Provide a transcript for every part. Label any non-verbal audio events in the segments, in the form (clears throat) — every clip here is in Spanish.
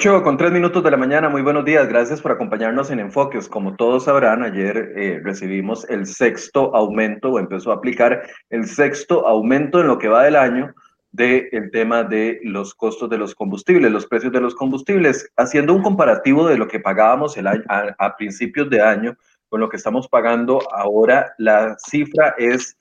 8 con 3 minutos de la mañana, muy buenos días, gracias por acompañarnos en Enfoques. Como todos sabrán, ayer eh, recibimos el sexto aumento o empezó a aplicar el sexto aumento en lo que va del año del tema de los costos de los combustibles, los precios de los combustibles, haciendo un comparativo de lo que pagábamos el año, a principios de año con lo que estamos pagando ahora, la cifra es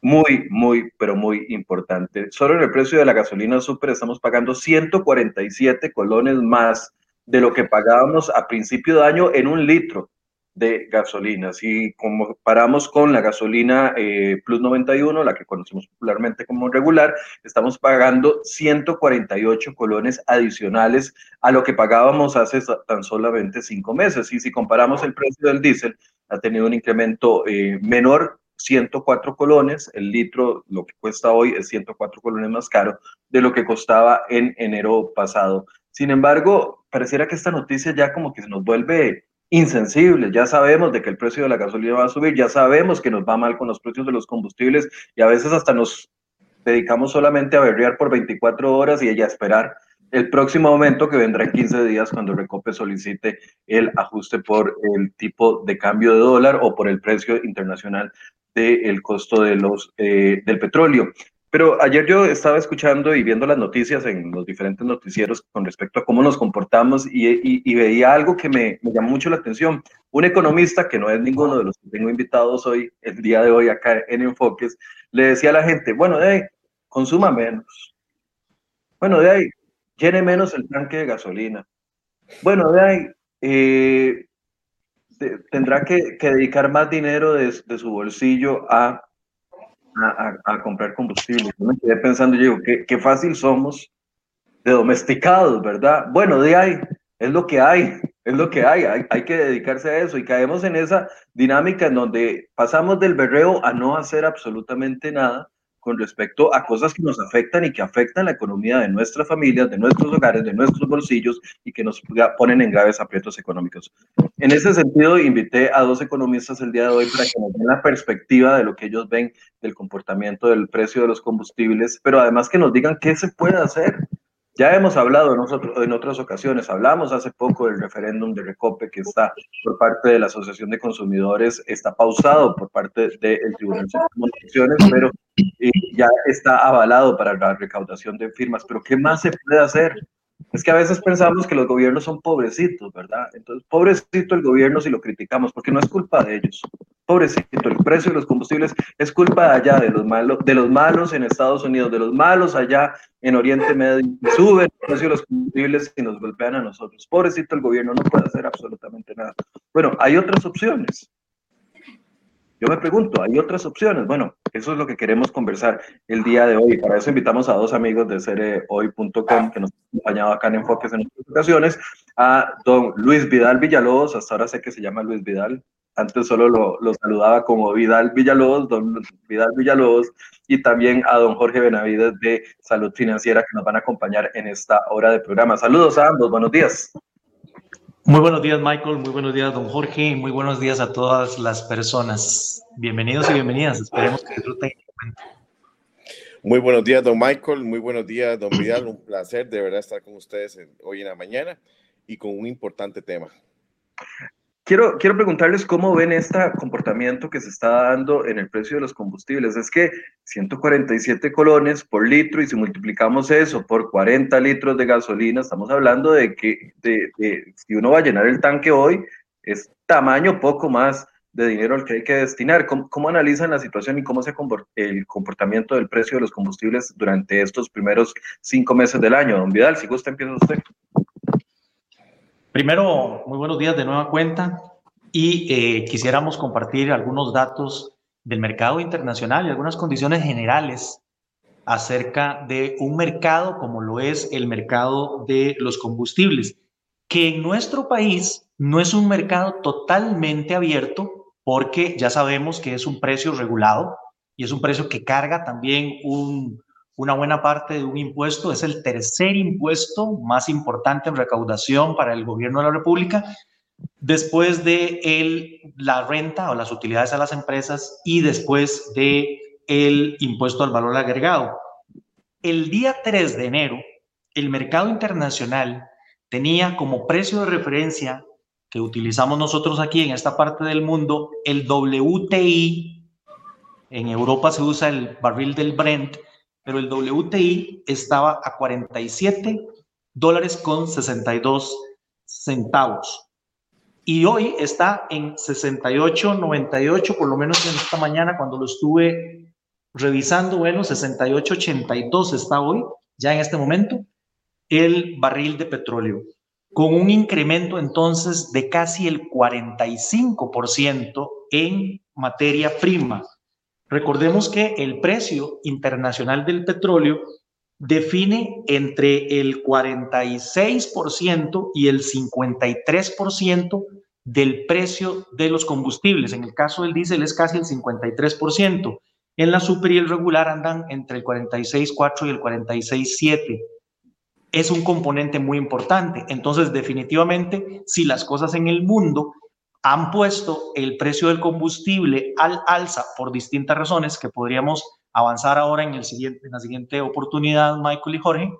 muy, muy, pero muy importante. Solo en el precio de la gasolina super estamos pagando 147 colones más de lo que pagábamos a principio de año en un litro de gasolina. Si comparamos con la gasolina eh, Plus 91, la que conocemos popularmente como regular, estamos pagando 148 colones adicionales a lo que pagábamos hace tan solamente cinco meses. Y si comparamos el precio del diésel, ha tenido un incremento eh, menor 104 colones, el litro lo que cuesta hoy es 104 colones más caro de lo que costaba en enero pasado. Sin embargo, pareciera que esta noticia ya como que se nos vuelve insensible, ya sabemos de que el precio de la gasolina va a subir, ya sabemos que nos va mal con los precios de los combustibles y a veces hasta nos dedicamos solamente a berrear por 24 horas y ella esperar el próximo aumento que vendrá en 15 días cuando Recope solicite el ajuste por el tipo de cambio de dólar o por el precio internacional del costo de los, eh, del petróleo. Pero ayer yo estaba escuchando y viendo las noticias en los diferentes noticieros con respecto a cómo nos comportamos y, veía algo que me, me, llamó mucho la atención. Un economista, que no es ninguno de los que tengo invitados hoy, el día de hoy acá en Enfoques, le decía a la gente, bueno, de ahí, consuma menos. Bueno, de ahí, llene menos el tanque de gasolina. Bueno, de ahí, eh, tendrá que, dedicar más dinero de, su bolsillo a, comprar combustible. Yo me quedé pensando, yo digo, qué, qué fácil somos de domesticados, ¿verdad? Bueno, de ahí, es lo que hay, es lo que hay, hay, hay, que dedicarse a eso y caemos en esa dinámica en donde pasamos del berreo a no hacer absolutamente nada con respecto a cosas que nos afectan y que afectan la economía de nuestras familias, de nuestros hogares, de nuestros bolsillos y que nos ponen en graves aprietos económicos. En ese sentido, invité a dos economistas el día de hoy para que nos den la perspectiva de lo que ellos ven del comportamiento del precio de los combustibles, pero además que nos digan qué se puede hacer ya hemos hablado nosotros en otras ocasiones, hablamos hace poco del referéndum de Recope que está por parte de la Asociación de Consumidores, está pausado por parte del Tribunal de Elecciones, pero eh, ya está avalado para la recaudación de firmas. Pero ¿qué más se puede hacer? Es que a veces pensamos que los gobiernos son pobrecitos, ¿verdad? Entonces, pobrecito el gobierno si lo criticamos, porque no es culpa de ellos. Pobrecito, el precio de los combustibles es culpa de allá, de los malos, de los malos en Estados Unidos, de los malos allá en Oriente Medio. Suben el precio de los combustibles y nos golpean a nosotros. Pobrecito el gobierno, no puede hacer absolutamente nada. Bueno, hay otras opciones. Yo me pregunto, ¿hay otras opciones? Bueno, eso es lo que queremos conversar el día de hoy. Para eso invitamos a dos amigos de cerehoy.com que nos han acompañado acá en Enfoques en otras ocasiones, a don Luis Vidal Villalobos, hasta ahora sé que se llama Luis Vidal, antes solo lo, lo saludaba como Vidal Villalobos, don Vidal Villalobos, y también a don Jorge Benavides de Salud Financiera que nos van a acompañar en esta hora de programa. Saludos a ambos, buenos días. Muy buenos días, Michael. Muy buenos días, don Jorge. Muy buenos días a todas las personas. Bienvenidos y bienvenidas. Esperemos que disfruten. Muy buenos días, don Michael. Muy buenos días, don Vidal. Un placer de verdad estar con ustedes hoy en la mañana y con un importante tema. Quiero, quiero preguntarles cómo ven este comportamiento que se está dando en el precio de los combustibles. Es que 147 colones por litro y si multiplicamos eso por 40 litros de gasolina, estamos hablando de que de, si uno va a llenar el tanque hoy, es tamaño poco más de dinero al que hay que destinar. ¿Cómo, cómo analizan la situación y cómo se el comportamiento del precio de los combustibles durante estos primeros cinco meses del año? Don Vidal, si gusta, empieza usted. Primero, muy buenos días de nueva cuenta y eh, quisiéramos compartir algunos datos del mercado internacional y algunas condiciones generales acerca de un mercado como lo es el mercado de los combustibles, que en nuestro país no es un mercado totalmente abierto porque ya sabemos que es un precio regulado y es un precio que carga también un, una buena parte de un impuesto, es el tercer impuesto más importante en recaudación para el gobierno de la República, después de el, la renta o las utilidades a las empresas y después de impuesto al valor agregado. El día 3 de enero, el mercado internacional tenía como precio de referencia que utilizamos nosotros aquí en esta parte del mundo el WTI. En Europa se usa el barril del Brent, pero el WTI estaba a 47 dólares con 62 centavos. Y hoy está en 68.98, por lo menos en esta mañana cuando lo estuve revisando, bueno, 68.82 está hoy, ya en este momento, el barril de petróleo, con un incremento entonces de casi el 45% en materia prima. Recordemos que el precio internacional del petróleo define entre el 46% y el 53% del precio de los combustibles. En el caso del diésel es casi el 53%. En la super y el regular andan entre el 46.4 y el 46.7. Es un componente muy importante. Entonces, definitivamente, si las cosas en el mundo han puesto el precio del combustible al alza por distintas razones que podríamos avanzar ahora en, el siguiente, en la siguiente oportunidad, Michael y Jorge.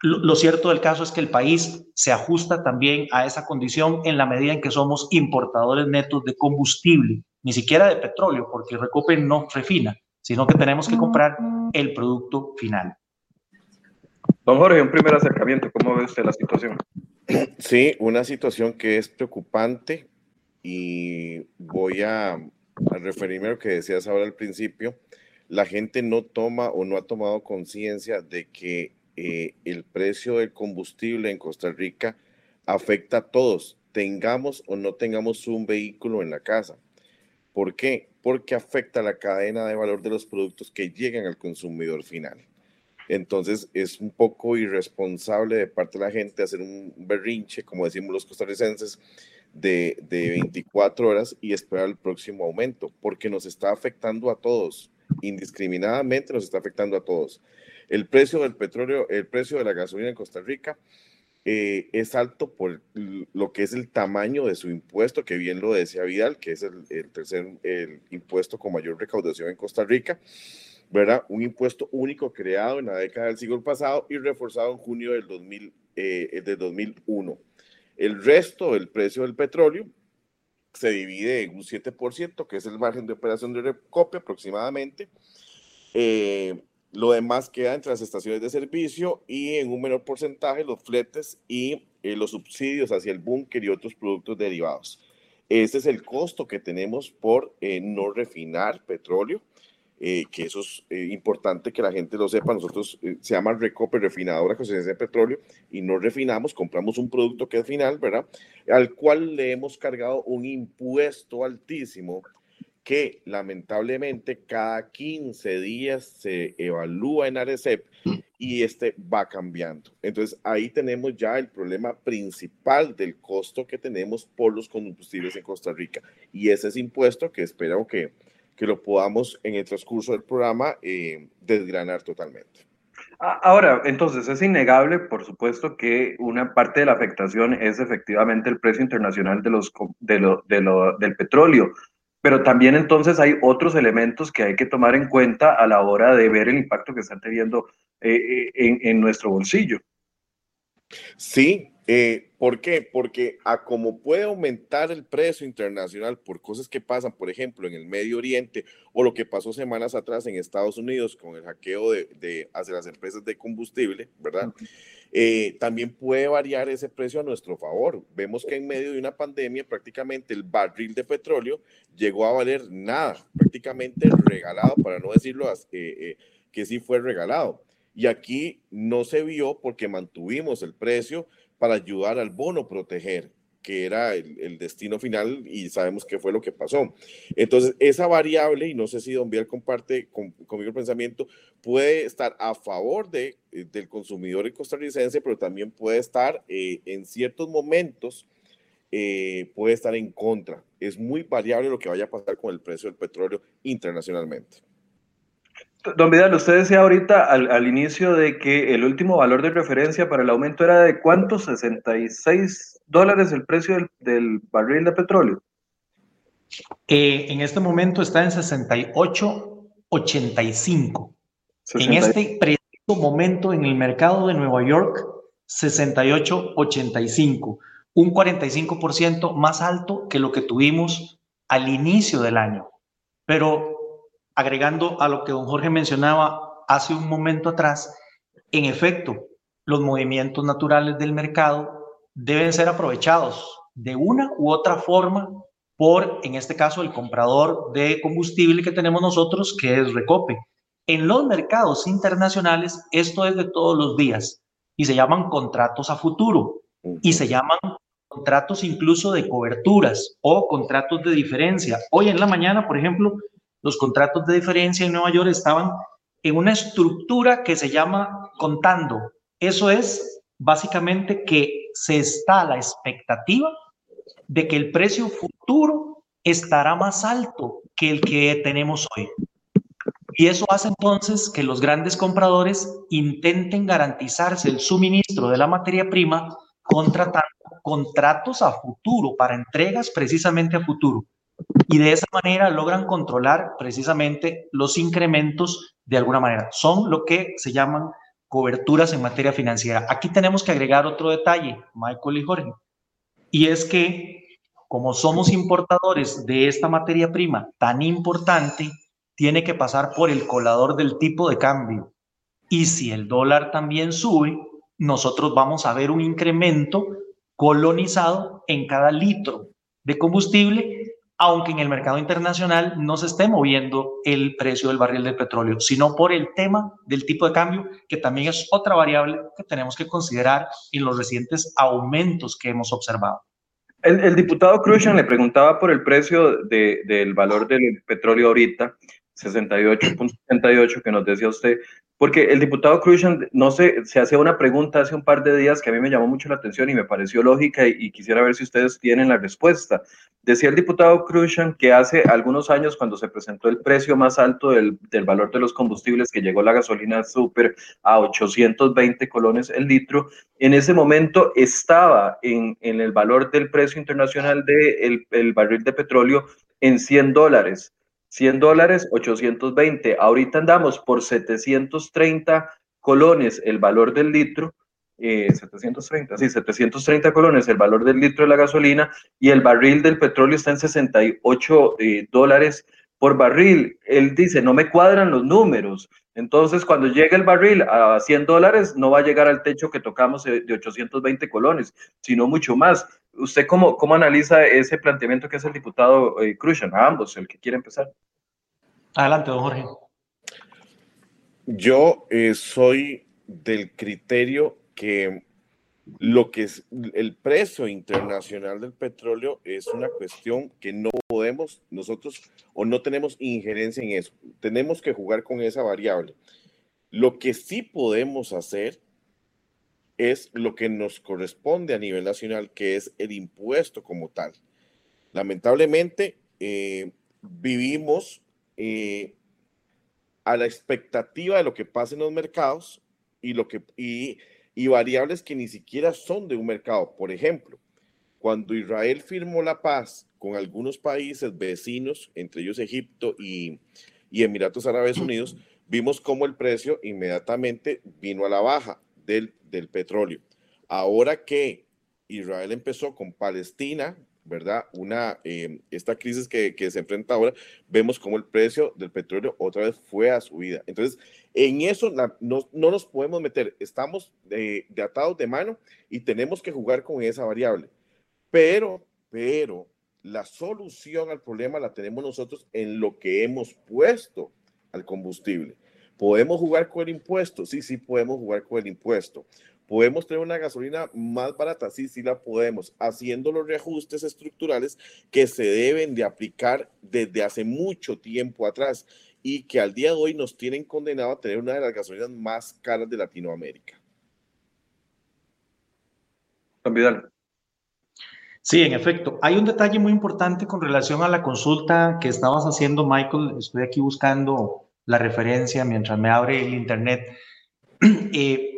Lo, cierto del caso es que el país se ajusta también a esa condición en la medida en que somos importadores netos de combustible, ni siquiera de petróleo, porque Recope no refina, sino que tenemos que comprar el producto final. Don Jorge, un primer acercamiento, ¿cómo ve usted la situación? Sí, una situación que es preocupante y voy a, a referirme a lo que decías ahora al principio. La gente no toma o no ha tomado conciencia de que eh, el precio del combustible en Costa Rica afecta a todos, tengamos o no tengamos un vehículo en la casa. ¿Por qué? Porque afecta la cadena de valor de los productos que llegan al consumidor final. Entonces es un poco irresponsable de parte de la gente hacer un berrinche, como decimos los costarricenses, de, 24 horas y esperar el próximo aumento, porque nos está afectando a todos, indiscriminadamente nos está afectando a todos. El precio del petróleo, el precio de la gasolina en Costa Rica eh, es alto por lo que es el tamaño de su impuesto, que bien lo decía Vidal, que es el, tercer el impuesto con mayor recaudación en Costa Rica, ¿verdad? Un impuesto único creado en la década del siglo pasado y reforzado en junio del 2000, eh, de 2001. El resto del precio del petróleo se divide en un 7%, que es el margen de operación de recopia aproximadamente. Eh, lo demás queda entre las estaciones de servicio y en un menor porcentaje los fletes y eh, los subsidios hacia el búnker y otros productos derivados. Este es el costo que tenemos por eh, no refinar petróleo eh, que eso es eh, importante que la gente lo sepa. Nosotros eh, se llama Recope Refinadora Conciencia de Petróleo y no refinamos, compramos un producto que es final, ¿verdad? Al cual le hemos cargado un impuesto altísimo que lamentablemente cada 15 días se evalúa en Arecep y este va cambiando. Entonces ahí tenemos ya el problema principal del costo que tenemos por los combustibles en Costa Rica y ese es impuesto que espero que que lo podamos en el transcurso del programa eh, desgranar totalmente. Ahora, entonces es innegable, por supuesto, que una parte de la afectación es efectivamente el precio internacional de los, de lo, de lo, del petróleo, pero también entonces hay otros elementos que hay que tomar en cuenta a la hora de ver el impacto que están teniendo eh, eh, en, en nuestro bolsillo. Sí, eh, ¿Por qué? Porque a como puede aumentar el precio internacional por cosas que pasan, por ejemplo, en el Medio Oriente o lo que pasó semanas atrás en Estados Unidos con el hackeo de, hacia las empresas de combustible, ¿verdad? Eh, también puede variar ese precio a nuestro favor. Vemos que en medio de una pandemia prácticamente el barril de petróleo llegó a valer nada, prácticamente regalado, para no decirlo eh, que sí fue regalado. Y aquí no se vio porque mantuvimos el precio para ayudar al bono proteger, que era el, destino final y sabemos qué fue lo que pasó. Entonces, esa variable, y no sé si Don Biel comparte conmigo el pensamiento, puede estar a favor de, eh, del consumidor costarricense, pero también puede estar eh, en ciertos momentos, eh, puede estar en contra. Es muy variable lo que vaya a pasar con el precio del petróleo internacionalmente. Don Vidal, usted decía ahorita al, inicio de que el último valor de referencia para el aumento era de cuánto, 66 dólares el precio del, barril de petróleo. Eh, en este momento está en 68.85. En este preciso momento en el mercado de Nueva York 68.85, un 45% más alto que lo que tuvimos al inicio del año. Pero agregando a lo que don Jorge mencionaba hace un momento atrás, en efecto, los movimientos naturales del mercado deben ser aprovechados de una u otra forma por, en este caso, el comprador de combustible que tenemos nosotros, que es Recope. En los mercados internacionales, esto es de todos los días y se llaman contratos a futuro y se llaman contratos incluso de coberturas o contratos de diferencia. Hoy en la mañana, por ejemplo, los contratos de diferencia en Nueva York estaban en una estructura que se llama contando. Eso es básicamente que se está a la expectativa de que el precio futuro estará más alto que el que tenemos hoy. Y eso hace entonces que los grandes compradores intenten garantizarse el suministro de la materia prima contratando contratos a futuro para entregas precisamente a futuro. Y de esa manera logran controlar precisamente los incrementos de alguna manera. Son lo que se llaman coberturas en materia financiera. Aquí tenemos que agregar otro detalle, Michael y Jorge, y es que como somos importadores de esta materia prima tan importante, tiene que pasar por el colador del tipo de cambio. Y si el dólar también sube, nosotros vamos a ver un incremento colonizado en cada litro de combustible aunque en el mercado internacional no se esté moviendo el precio del barril de petróleo, sino por el tema del tipo de cambio, que también es otra variable que tenemos que considerar en los recientes aumentos que hemos observado. El, diputado Cruzan le preguntaba por el precio del valor del petróleo ahorita, 68.78 que nos decía usted, porque el diputado Cruzan, no sé, se hacía una pregunta hace un par de días que a mí me llamó mucho la atención y me pareció lógica y, quisiera ver si ustedes tienen la respuesta. Decía el diputado Cruzan que hace algunos años, cuando se presentó el precio más alto del, del valor de los combustibles, que llegó la gasolina super a 820 colones el litro, en ese momento estaba en, en el valor del precio internacional del de el barril de petróleo en 100 dólares. 100 dólares, 820. Ahorita andamos por 730 colones el valor del litro. 730, eh, sí, 730 colones el valor del litro de la gasolina y el barril del petróleo está en 68 eh, dólares por barril. Él dice, no me cuadran los números. Entonces, cuando llegue el barril a 100 dólares, no va a llegar al techo que tocamos de 820 colones, sino mucho más. ¿Usted cómo, cómo analiza ese planteamiento que hace el diputado eh, A ambos, el que quiere empezar. Adelante, don Jorge. Yo eh, soy del criterio que lo que es el precio internacional del petróleo es una cuestión que no podemos nosotros o no tenemos injerencia en eso. Tenemos que jugar con esa variable. Lo que sí podemos hacer es lo que nos corresponde a nivel nacional, que es el impuesto como tal. Lamentablemente, eh, vivimos eh, a la expectativa de lo que pasa en los mercados y, lo que, y, variables que ni siquiera son de un mercado. Por ejemplo, cuando Israel firmó la paz con algunos países vecinos, entre ellos Egipto y, y Emiratos Árabes Unidos, vimos cómo el precio inmediatamente vino a la baja del, petróleo. Ahora que Israel empezó con Palestina, ¿verdad? Una, eh, esta crisis que, se enfrenta ahora, vemos como el precio del petróleo otra vez fue a subida. Entonces, en eso no, no, nos podemos meter, estamos de, de, atados de mano y tenemos que jugar con esa variable. Pero, pero, la solución al problema la tenemos nosotros en lo que hemos puesto al combustible. ¿Podemos jugar con el impuesto? Sí, sí, podemos jugar con el impuesto. ¿Podemos tener una gasolina más barata? Sí, sí la podemos, haciendo los reajustes estructurales que se deben de aplicar desde hace mucho tiempo atrás y que al día de hoy nos tienen condenado a tener una de las gasolinas más caras de Latinoamérica. Vidal. Sí, en efecto. Hay un detalle muy importante con relación a la consulta que estabas haciendo, Michael. Estoy aquí buscando la referencia mientras me abre el Internet. (clears throat) Eh,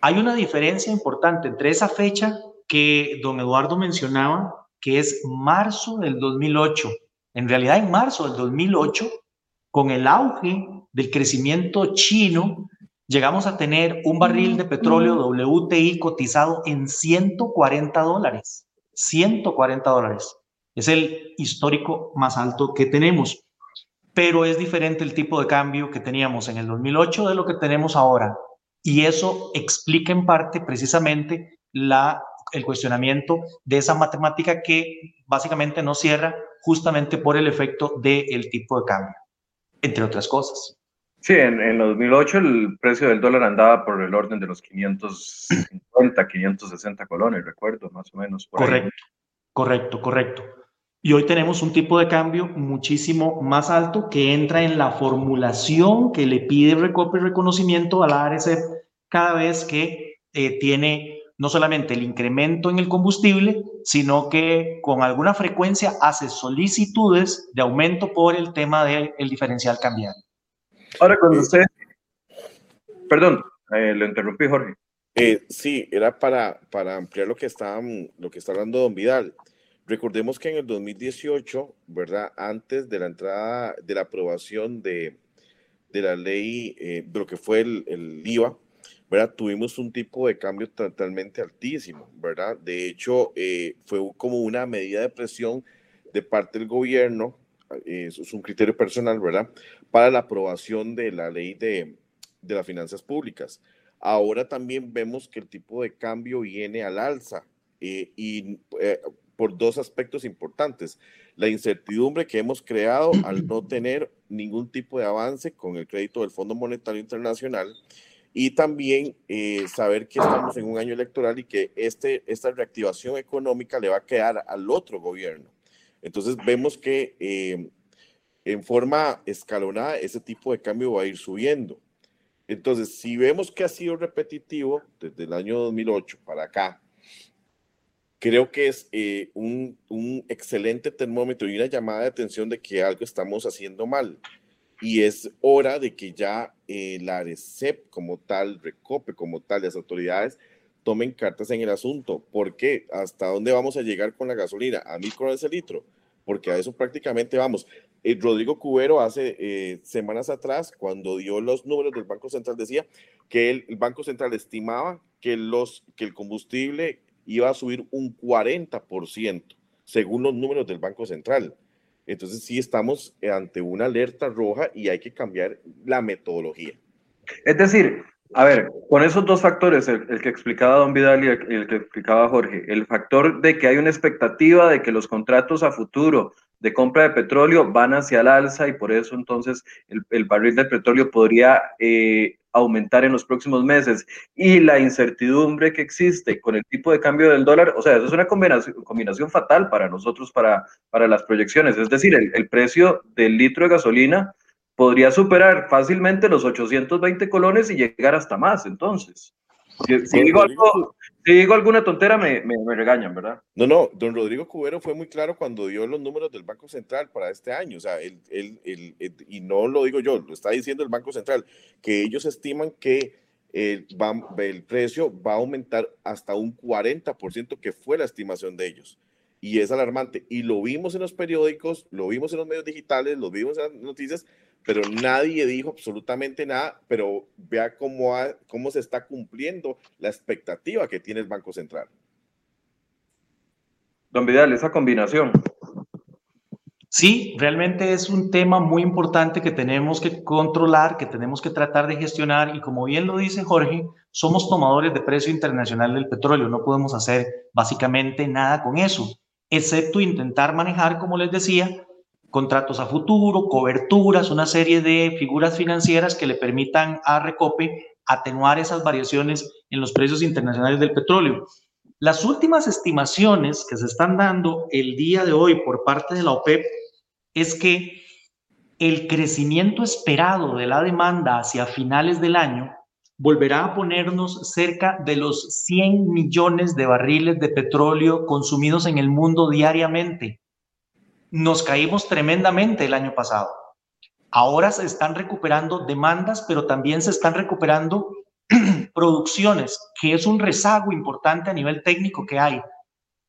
hay una diferencia importante entre esa fecha que don Eduardo mencionaba, que es marzo del 2008. En realidad, en marzo del 2008, con el auge del crecimiento chino, llegamos a tener un barril de petróleo WTI cotizado en 140 dólares. 140 dólares. Es el histórico más alto que tenemos. Pero es diferente el tipo de cambio que teníamos en el 2008 de lo que tenemos ahora. Y eso explica en parte precisamente la, el cuestionamiento de esa matemática que básicamente no cierra justamente por el efecto del tipo de cambio, entre otras cosas. Sí, en, en 2008 el precio del dólar andaba por el orden de los 550, 560 colones, recuerdo, más o menos. correcto, correcto, correcto. Y hoy tenemos un tipo de cambio muchísimo más alto que entra en la formulación que le pide Recope y reconocimiento a la ARC cada vez que eh, tiene no solamente el incremento en el combustible, sino que con alguna frecuencia hace solicitudes de aumento por el tema del diferencial cambiario. Ahora, cuando usted... Perdón, eh, lo interrumpí, Jorge. Eh, sí, era para, para ampliar lo que, está, lo que está hablando Don Vidal. Recordemos que en el 2018, ¿verdad? Antes de la entrada, de la aprobación de, de la ley, eh, de lo que fue el, el, IVA, ¿verdad? Tuvimos un tipo de cambio totalmente altísimo, ¿verdad? De hecho, eh, fue como una medida de presión de parte del gobierno, eh, eso es un criterio personal, ¿verdad? para la aprobación de la ley de, de las finanzas públicas. Ahora también vemos que el tipo de cambio viene al alza eh, y eh, por dos aspectos importantes. La incertidumbre que hemos creado (clears throat) al no tener ningún tipo de avance con el crédito del Fondo Monetario Internacional y también eh, saber que estamos en un año electoral y que este, esta reactivación económica le va a quedar al otro gobierno. Entonces vemos que en forma escalonada, ese tipo de cambio va a ir subiendo. Entonces, si vemos que ha sido repetitivo desde el año 2008 para acá, creo que es eh, un, excelente termómetro y una llamada de atención de que algo estamos haciendo mal. Y es hora de que ya eh, la ARECEP como tal, Recope como tal, las autoridades tomen cartas en el asunto. ¿Por qué? ¿Hasta dónde vamos a llegar con la gasolina? ¿A mil colones el litro? Porque a eso prácticamente vamos. Eh, Rodrigo Cubero hace eh, semanas atrás, cuando dio los números del Banco Central, decía que el, Banco Central estimaba que, los, que el combustible iba a subir un 40%, según los números del Banco Central. Entonces sí estamos ante una alerta roja y hay que cambiar la metodología. Es decir, a ver, con esos dos factores, el, que explicaba Don Vidal y el, que explicaba Jorge, el factor de que hay una expectativa de que los contratos a futuro de compra de petróleo van hacia el alza y por eso entonces el, barril de petróleo podría eh, aumentar en los próximos meses y la incertidumbre que existe con el tipo de cambio del dólar, o sea, eso es una combinación, combinación fatal para nosotros, para, para las proyecciones. Es decir, el, el precio del litro de gasolina podría superar fácilmente los 820 colones y llegar hasta más, entonces. Si, digo, algo, si digo alguna tontera, me, me, regañan, ¿verdad? No, no, don Rodrigo Cubero fue muy claro cuando dio los números del Banco Central para este año. O sea, él, él, y no lo digo yo, lo está diciendo el Banco Central, que ellos estiman que el, el precio va a aumentar hasta un 40%, que fue la estimación de ellos. Y es alarmante. Y lo vimos en los periódicos, lo vimos en los medios digitales, lo vimos en las noticias, pero nadie dijo absolutamente nada, pero vea cómo, cómo se está cumpliendo la expectativa que tiene el Banco Central. Don Vidal, esa combinación. Sí, realmente es un tema muy importante que tenemos que controlar, que tenemos que tratar de gestionar y como bien lo dice Jorge, somos tomadores de precio internacional del petróleo, no podemos hacer básicamente nada con eso, excepto intentar manejar, como les decía, contratos a futuro, coberturas, una serie de figuras financieras que le permitan a Recope atenuar esas variaciones en los precios internacionales del petróleo. Las últimas estimaciones que se están dando el día de hoy por parte de la OPEP es que el crecimiento esperado de la demanda hacia finales del año volverá a ponernos cerca de los 100 millones de barriles de petróleo consumidos en el mundo diariamente nos caímos tremendamente el año pasado. Ahora se están recuperando demandas, pero también se están recuperando (clears throat) producciones, que es un rezago importante a nivel técnico que hay.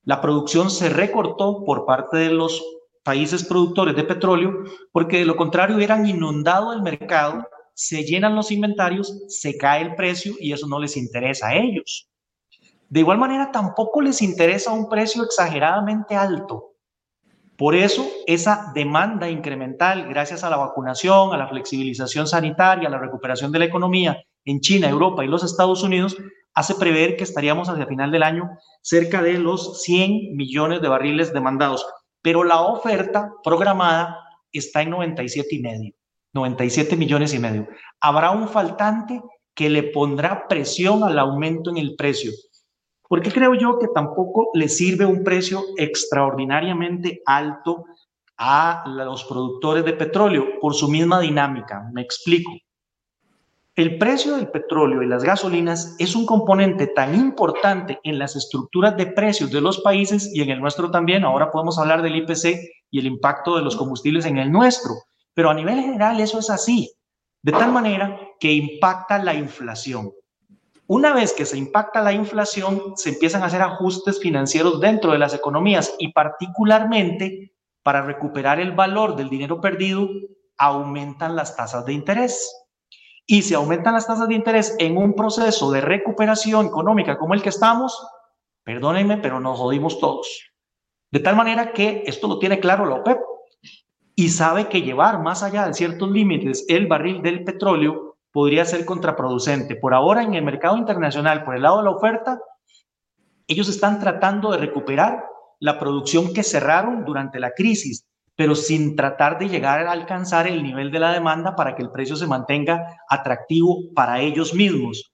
La producción se recortó por parte de los países productores de petróleo porque de lo contrario hubieran inundado el mercado se llenan los inventarios, se cae el precio y eso no les interesa a ellos. De igual manera, tampoco les interesa un precio exageradamente alto. Por eso, esa demanda incremental, gracias a la vacunación, a la flexibilización sanitaria, a la recuperación de la economía en China, Europa y los Estados Unidos, hace prever que estaríamos hacia final del año cerca de los 100 millones de barriles demandados. Pero la oferta programada está en 97 y medio, 97 millones y medio. Habrá un faltante que le pondrá presión al aumento en el precio. ¿Por qué creo yo que tampoco le sirve un precio extraordinariamente alto a los productores de petróleo por su misma dinámica? Me explico. El precio del petróleo y las gasolinas es un componente tan importante en las estructuras de precios de los países y en el nuestro también. Ahora podemos hablar del IPC y el impacto de los combustibles en el nuestro, pero a nivel general eso es así, de tal manera que impacta la inflación. Una vez que se impacta la inflación, se empiezan a hacer ajustes financieros dentro de las economías y particularmente para recuperar el valor del dinero perdido, aumentan las tasas de interés. Y si aumentan las tasas de interés en un proceso de recuperación económica como el que estamos, perdónenme, pero nos jodimos todos. De tal manera que esto lo tiene claro la OPEP y sabe que llevar más allá de ciertos límites el barril del petróleo podría ser contraproducente. Por ahora en el mercado internacional, por el lado de la oferta, ellos están tratando de recuperar la producción que cerraron durante la crisis, pero sin tratar de llegar a alcanzar el nivel de la demanda para que el precio se mantenga atractivo para ellos mismos.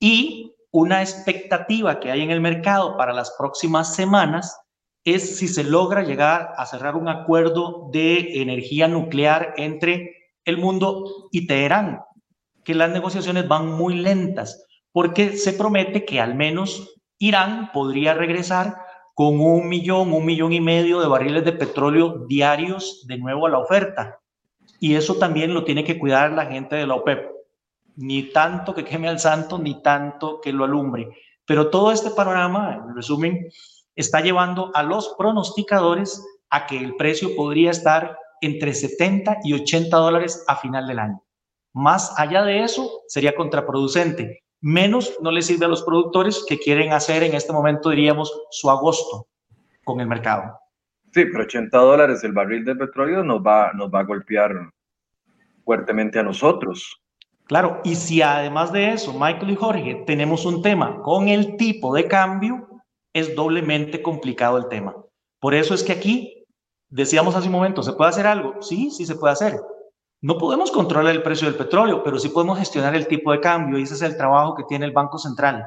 Y una expectativa que hay en el mercado para las próximas semanas es si se logra llegar a cerrar un acuerdo de energía nuclear entre el mundo y Teherán que las negociaciones van muy lentas, porque se promete que al menos Irán podría regresar con un millón, un millón y medio de barriles de petróleo diarios de nuevo a la oferta. Y eso también lo tiene que cuidar la gente de la OPEP. Ni tanto que queme al santo, ni tanto que lo alumbre. Pero todo este panorama, en resumen, está llevando a los pronosticadores a que el precio podría estar entre 70 y 80 dólares a final del año. Más allá de eso, sería contraproducente. Menos no le sirve a los productores que quieren hacer en este momento, diríamos, su agosto con el mercado. Sí, pero 80 dólares el barril de petróleo nos va, nos va a golpear fuertemente a nosotros. Claro, y si además de eso, Michael y Jorge, tenemos un tema con el tipo de cambio, es doblemente complicado el tema. Por eso es que aquí, decíamos hace un momento, ¿se puede hacer algo? Sí, sí se puede hacer, no podemos controlar el precio del petróleo, pero sí podemos gestionar el tipo de cambio y ese es el trabajo que tiene el Banco Central.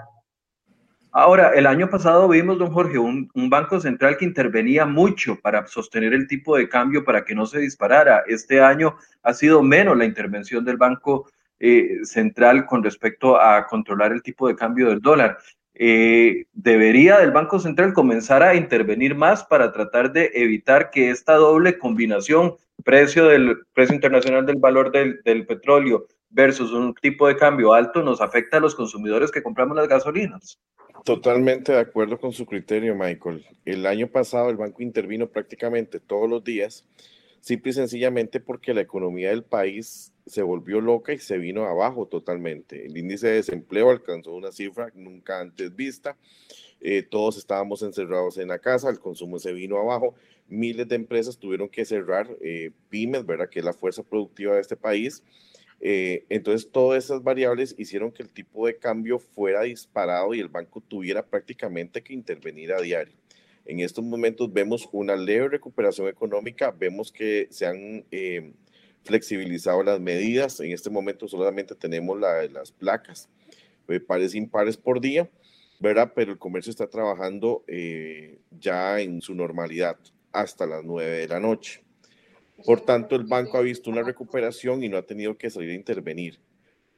Ahora, el año pasado vimos, don Jorge, un, Banco Central que intervenía mucho para sostener el tipo de cambio para que no se disparara. Este año ha sido menos la intervención del Banco eh, Central con respecto a controlar el tipo de cambio del dólar. Eh, debería del Banco Central comenzar a intervenir más para tratar de evitar que esta doble combinación precio del precio internacional del valor del, del, petróleo versus un tipo de cambio alto nos afecta a los consumidores que compramos las gasolinas. Totalmente de acuerdo con su criterio, Michael. El año pasado el banco intervino prácticamente todos los días, simple y sencillamente porque la economía del país se volvió loca y se vino abajo totalmente. El índice de desempleo alcanzó una cifra nunca antes vista. Eh, todos estábamos encerrados en la casa, el consumo se vino abajo miles de empresas tuvieron que cerrar, eh, pymes, ¿verdad? Que es la fuerza productiva de este país. Eh, entonces, todas esas variables hicieron que el tipo de cambio fuera disparado y el banco tuviera prácticamente que intervenir a diario. En estos momentos vemos una leve recuperación económica, vemos que se han eh, flexibilizado las medidas. En este momento solamente tenemos la, las placas, pares impares por día, ¿verdad? Pero el comercio está trabajando ya en su normalidad hasta las 9 de la noche. Por tanto, el banco ha visto una recuperación y no ha tenido que salir a intervenir.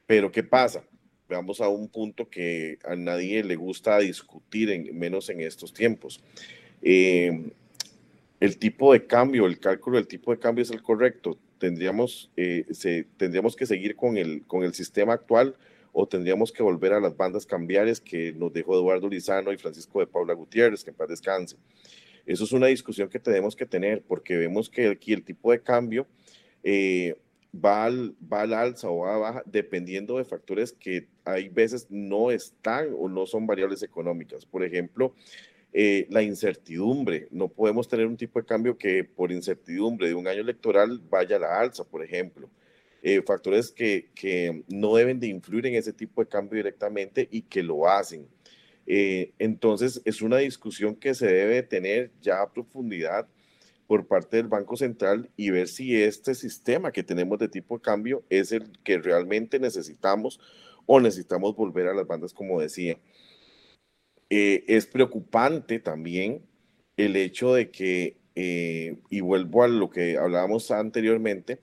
Pero, ¿qué pasa? Veamos a un punto que a nadie le gusta discutir, en, menos en estos tiempos. Eh, el tipo de cambio, el cálculo del tipo de cambio es el correcto. Tendríamos, eh, se, tendríamos que seguir con el, con el sistema actual o tendríamos que volver a las bandas cambiares que nos dejó Eduardo Lizano y Francisco de Paula Gutiérrez, que en paz descanse. Eso es una discusión que tenemos que tener porque vemos que aquí el tipo de cambio, eh, va al, va al alza o va a baja dependiendo de factores que hay veces no están o no son variables económicas. Por ejemplo, eh, la incertidumbre. No podemos tener un tipo de cambio que por incertidumbre de un año electoral vaya a la alza, por ejemplo. Eh, factores que, que, no deben de influir en ese tipo de cambio directamente y que lo hacen. Eh, entonces, es una discusión que se debe tener ya a profundidad por parte del Banco Central y ver si este sistema que tenemos de tipo de cambio es el que realmente necesitamos o necesitamos volver a las bandas, como decía. Eh, es preocupante también el hecho de que, eh, y vuelvo a lo que hablábamos anteriormente,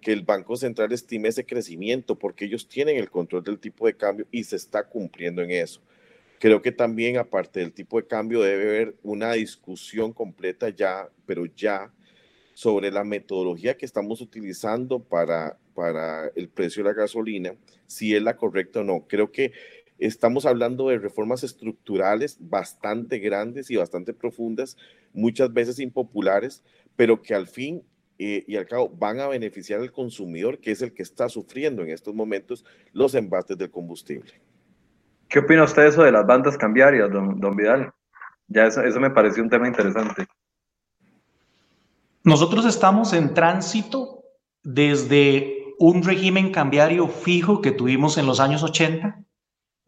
que el Banco Central estime ese crecimiento porque ellos tienen el control del tipo de cambio y se está cumpliendo en eso. Creo que también, aparte del tipo de cambio, debe haber una discusión completa ya, pero ya, sobre la metodología que estamos utilizando para, para el precio de la gasolina, si es la correcta o no. Creo que estamos hablando de reformas estructurales bastante grandes y bastante profundas, muchas veces impopulares, pero que al fin eh, y al cabo van a beneficiar al consumidor, que es el que está sufriendo en estos momentos los embates del combustible. ¿Qué opina usted de eso de las bandas cambiarias, don, Vidal? Ya eso, eso me pareció un tema interesante. Nosotros estamos en tránsito desde un régimen cambiario fijo que tuvimos en los años 80,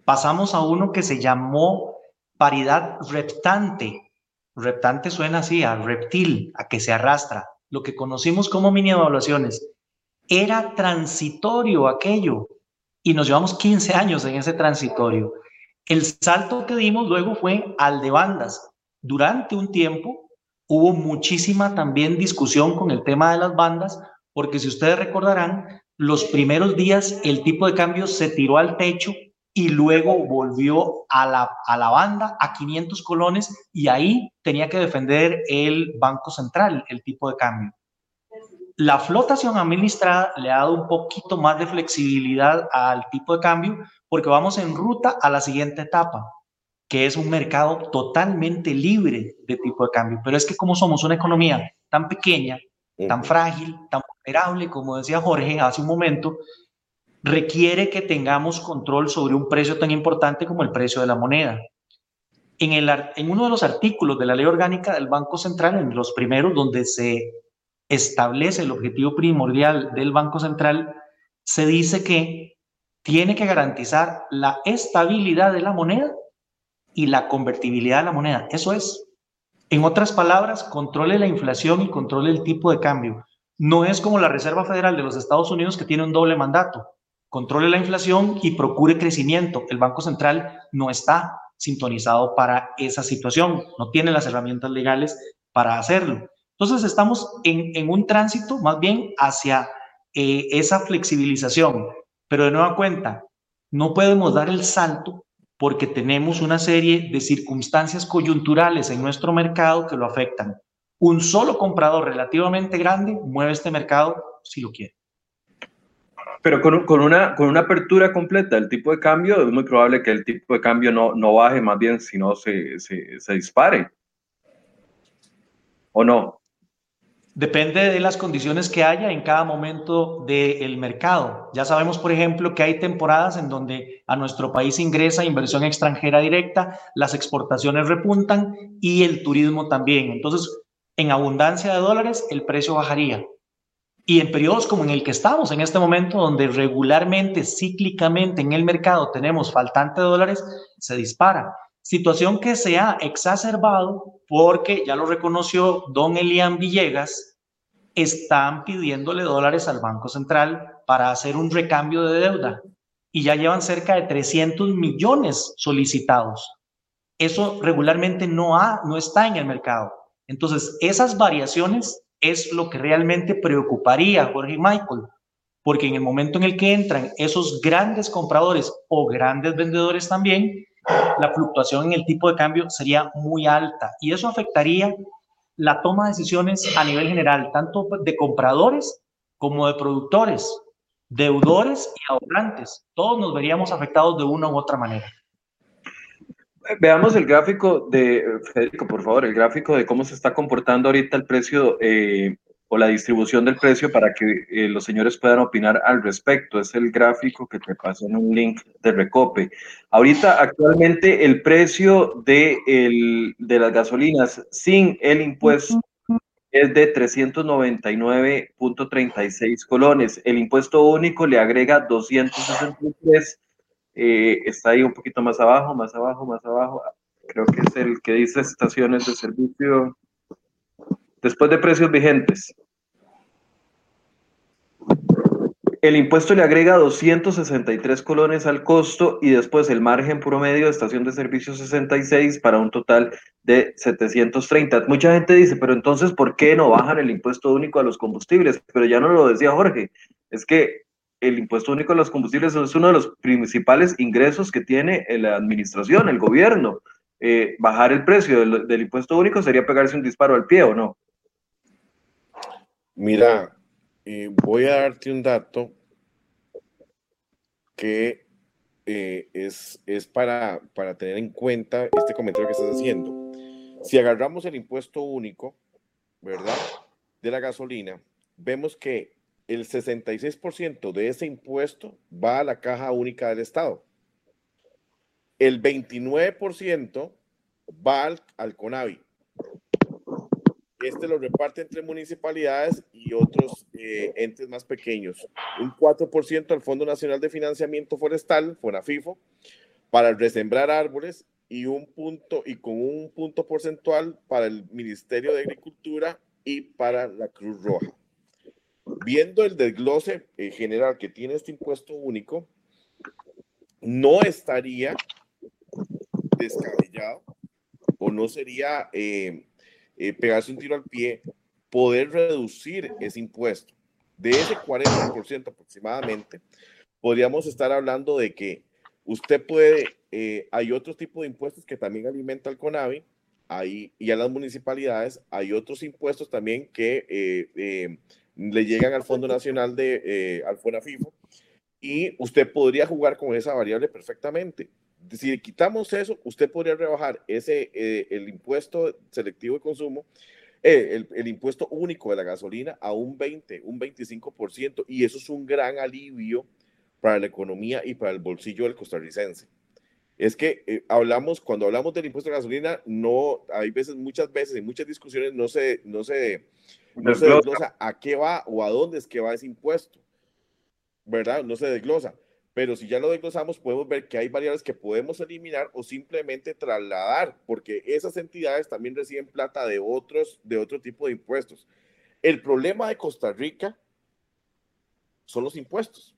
pasamos a uno que se llamó paridad reptante. Reptante suena así, a reptil, a que se arrastra, lo que conocimos como mini evaluaciones. Era transitorio aquello, y nos llevamos 15 años en ese transitorio. El salto que dimos luego fue al de bandas. Durante un tiempo hubo muchísima también discusión con el tema de las bandas, porque si ustedes recordarán, los primeros días el tipo de cambio se tiró al techo y luego volvió a la, a la banda a 500 colones y ahí tenía que defender el Banco Central el tipo de cambio. La flotación administrada le ha dado un poquito más de flexibilidad al tipo de cambio porque vamos en ruta a la siguiente etapa, que es un mercado totalmente libre de tipo de cambio. Pero es que como somos una economía tan pequeña, tan frágil, tan vulnerable, como decía Jorge hace un momento, requiere que tengamos control sobre un precio tan importante como el precio de la moneda. En, el, en uno de los artículos de la ley orgánica del Banco Central, en los primeros donde se establece el objetivo primordial del Banco Central, se dice que tiene que garantizar la estabilidad de la moneda y la convertibilidad de la moneda. Eso es. En otras palabras, controle la inflación y controle el tipo de cambio. No es como la Reserva Federal de los Estados Unidos que tiene un doble mandato. Controle la inflación y procure crecimiento. El Banco Central no está sintonizado para esa situación, no tiene las herramientas legales para hacerlo. Entonces estamos en, un tránsito más bien hacia eh, esa flexibilización, pero de nueva cuenta, no podemos dar el salto porque tenemos una serie de circunstancias coyunturales en nuestro mercado que lo afectan. Un solo comprador relativamente grande mueve este mercado si lo quiere. Pero con, con, una, con una apertura completa del tipo de cambio, es muy probable que el tipo de cambio no, no baje, más bien, sino se, se, se dispare. ¿O no? Depende de las condiciones que haya en cada momento del mercado. Ya sabemos, por ejemplo, que hay temporadas en donde a nuestro país ingresa inversión extranjera directa, las exportaciones repuntan y el turismo también. Entonces, en abundancia de dólares, el precio bajaría. Y en periodos como en el que estamos en este momento, donde regularmente, cíclicamente en el mercado tenemos faltante de dólares, se dispara. Situación que se ha exacerbado porque, ya lo reconoció don Elian Villegas, están pidiéndole dólares al Banco Central para hacer un recambio de deuda y ya llevan cerca de 300 millones solicitados. Eso regularmente no, ha, no está en el mercado. Entonces, esas variaciones es lo que realmente preocuparía a Jorge Michael, porque en el momento en el que entran esos grandes compradores o grandes vendedores también, la fluctuación en el tipo de cambio sería muy alta y eso afectaría la toma de decisiones a nivel general, tanto de compradores como de productores, deudores y ahorrantes. Todos nos veríamos afectados de una u otra manera. Veamos el gráfico de, Federico, por favor, el gráfico de cómo se está comportando ahorita el precio eh, o la distribución del precio para que eh, los señores puedan opinar al respecto. Es el gráfico que te pasó en un link de Recope. Ahorita, actualmente, el precio de, el, de las gasolinas sin el impuesto es de 399.36 colones. El impuesto único le agrega 263. Eh, está ahí un poquito más abajo, más abajo, más abajo. Creo que es el que dice estaciones de servicio después de precios vigentes. El impuesto le agrega 263 colones al costo y después el margen promedio de estación de servicio 66 para un total de 730. Mucha gente dice, pero entonces, ¿por qué no bajan el impuesto único a los combustibles? Pero ya no lo decía Jorge, es que el impuesto único a los combustibles es uno de los principales ingresos que tiene la administración, el gobierno. Eh, bajar el precio del, del impuesto único sería pegarse un disparo al pie, ¿o no? Mira, voy a darte un dato que eh, es, es para, para tener en cuenta este comentario que estás haciendo. Si agarramos el impuesto único, ¿verdad? De la gasolina, vemos que el 66% de ese impuesto va a la caja única del Estado. El 29% va al, al CONAVI. Este lo reparte entre municipalidades y otros eh, entes más pequeños. Un 4% al Fondo Nacional de Financiamiento Forestal, FONAFIFO, para resembrar árboles y un punto y con un punto porcentual para el Ministerio de Agricultura y para la Cruz Roja. Viendo el desglose eh, general que tiene este impuesto único, no estaría descabellado o no sería eh, eh, pegarse un tiro al pie, poder reducir ese impuesto. De ese 40% aproximadamente, podríamos estar hablando de que usted puede, eh, hay otro tipo de impuestos que también alimenta al CONAVI, ahí, y a las municipalidades, hay otros impuestos también que eh, le llegan al Fondo Nacional de, al FONAFIFO, y usted podría jugar con esa variable perfectamente si quitamos eso, usted podría rebajar ese, eh, el impuesto selectivo de consumo, eh, el, impuesto único de la gasolina a un 20, un 25%, y eso es un gran alivio para la economía y para el bolsillo del costarricense. Es que eh, hablamos, cuando hablamos del impuesto de gasolina, no, hay veces, muchas veces, en muchas discusiones no se, no se, no se desglosa a qué va o a dónde es que va ese impuesto, ¿verdad? No se desglosa pero si ya lo desglosamos, podemos ver que hay variables que podemos eliminar o simplemente trasladar, porque esas entidades también reciben plata de otros, de otro tipo de impuestos. El problema de Costa Rica son los impuestos.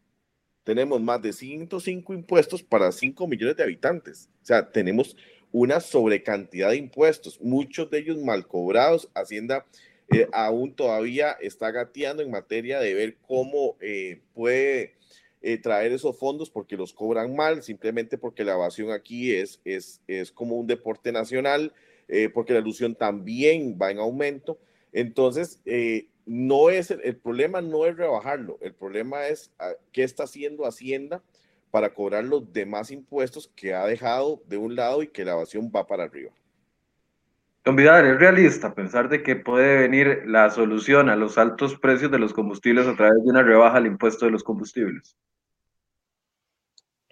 Tenemos más de 105 impuestos para 5 millones de habitantes. O sea, tenemos una sobrecantidad de impuestos, muchos de ellos mal cobrados. Hacienda eh, aún todavía está gateando en materia de ver cómo eh, puede eh, traer esos fondos porque los cobran mal, simplemente porque la evasión aquí es, es, es como un deporte nacional, eh, porque la ilusión también va en aumento. Entonces, eh, no es el, problema no es rebajarlo, el problema es ah, qué está haciendo Hacienda para cobrar los demás impuestos que ha dejado de un lado y que la evasión va para arriba. Don Vidal, ¿es realista pensar de que puede venir la solución a los altos precios de los combustibles a través de una rebaja al impuesto de los combustibles?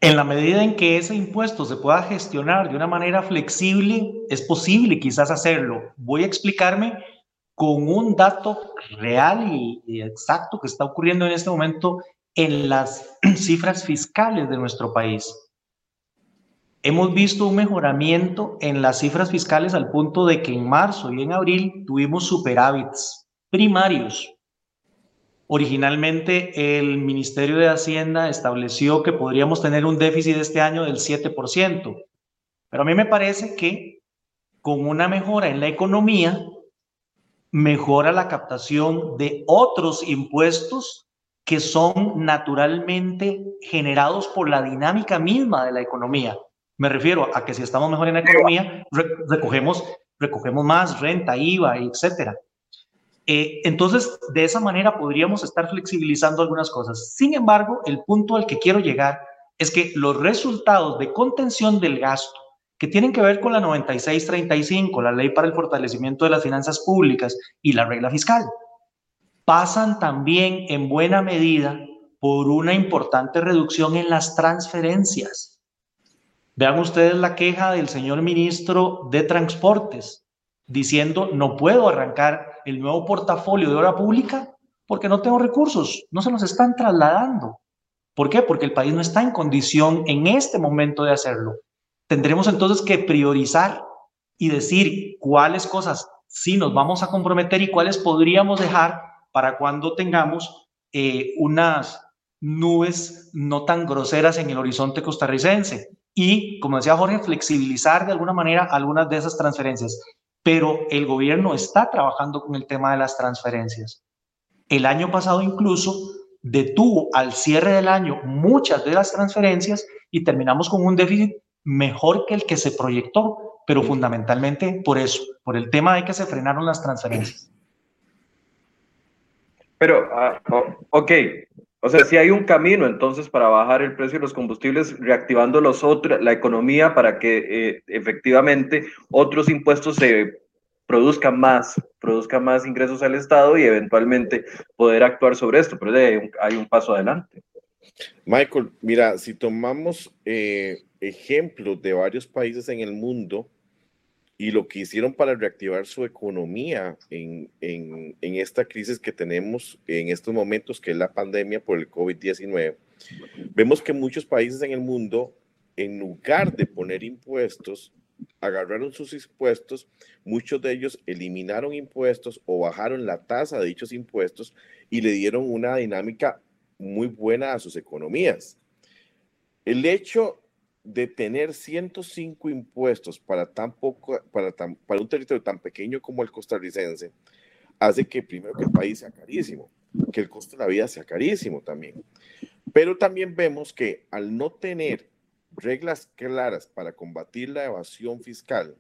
En la medida en que ese impuesto se pueda gestionar de una manera flexible, es posible quizás hacerlo. Voy a explicarme con un dato real y, exacto que está ocurriendo en este momento en las (clears throat) cifras fiscales de nuestro país. Hemos visto un mejoramiento en las cifras fiscales al punto de que en marzo y en abril tuvimos superávits primarios Originalmente el Ministerio de Hacienda estableció que podríamos tener un déficit este año del 7%, pero a mí me parece que con una mejora en la economía, mejora la captación de otros impuestos que son naturalmente generados por la dinámica misma de la economía. Me refiero a que si estamos mejor en la economía, recogemos, recogemos más renta, IVA, etcétera. Eh, entonces, de esa manera podríamos estar flexibilizando algunas cosas. Sin embargo, el punto al que quiero llegar es que los resultados de contención del gasto, que tienen que ver con la 9635, la ley para el fortalecimiento de las finanzas públicas y la regla fiscal, pasan también en buena medida por una importante reducción en las transferencias. Vean ustedes la queja del señor ministro de Transportes diciendo no puedo arrancar el nuevo portafolio de obra pública porque no tengo recursos, no se los están trasladando. ¿Por qué? Porque el país no está en condición en este momento de hacerlo. Tendremos entonces que priorizar y decir cuáles cosas sí nos vamos a comprometer y cuáles podríamos dejar para cuando tengamos eh, unas nubes no tan groseras en el horizonte costarricense. Y, como decía Jorge, flexibilizar de alguna manera algunas de esas transferencias. Pero el gobierno está trabajando con el tema de las transferencias. El año pasado incluso detuvo al cierre del año muchas de las transferencias y terminamos con un déficit mejor que el que se proyectó, pero fundamentalmente por eso, por el tema de que se frenaron las transferencias. Pero, ah, ok, o sea, si hay un camino entonces para bajar el precio de los combustibles, reactivando los la economía para que eh, efectivamente otros impuestos se produzcan más, produzcan más ingresos al Estado y eventualmente poder actuar sobre esto, pero hay un, hay un paso adelante. Michael, mira, si tomamos eh, ejemplos de varios países en el mundo, y lo que hicieron para reactivar su economía en, en, esta crisis que tenemos en estos momentos, que es la pandemia por el COVID-19, vemos que muchos países en el mundo, en lugar de poner impuestos, agarraron sus impuestos, muchos de ellos eliminaron impuestos o bajaron la tasa de dichos impuestos y le dieron una dinámica muy buena a sus economías. El hecho de tener 105 impuestos para, tan poco, para, para un territorio tan pequeño como el costarricense hace que primero que el país sea carísimo, que el costo de la vida sea carísimo también. Pero también vemos que al no tener reglas claras para combatir la evasión fiscal,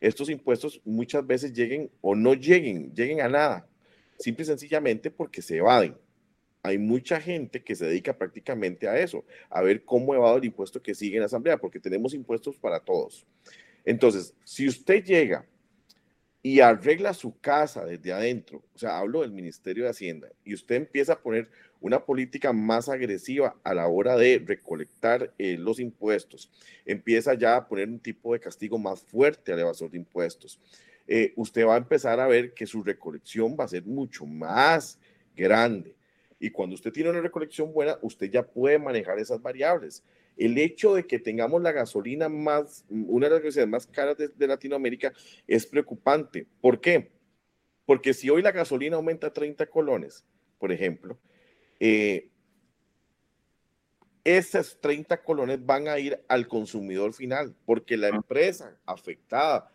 estos impuestos muchas veces lleguen o no lleguen, lleguen a nada, simple y sencillamente porque se evaden hay mucha gente que se dedica prácticamente a eso, a ver cómo evado el impuesto que sigue en la Asamblea, porque tenemos impuestos para todos. Entonces, si usted llega y arregla su casa desde adentro, o sea, hablo del Ministerio de Hacienda, y usted empieza a poner una política más agresiva a la hora de recolectar eh, los impuestos, empieza ya a poner un tipo de castigo más fuerte al evasor de impuestos, eh, usted va a empezar a ver que su recolección va a ser mucho más grande y cuando usted tiene una recolección buena, usted ya puede manejar esas variables. El hecho de que tengamos la gasolina más, una de las gasolina más caras de, Latinoamérica es preocupante. ¿Por qué? Porque si hoy la gasolina aumenta 30 colones, por ejemplo, eh, esas 30 colones van a ir al consumidor final, porque la empresa afectada,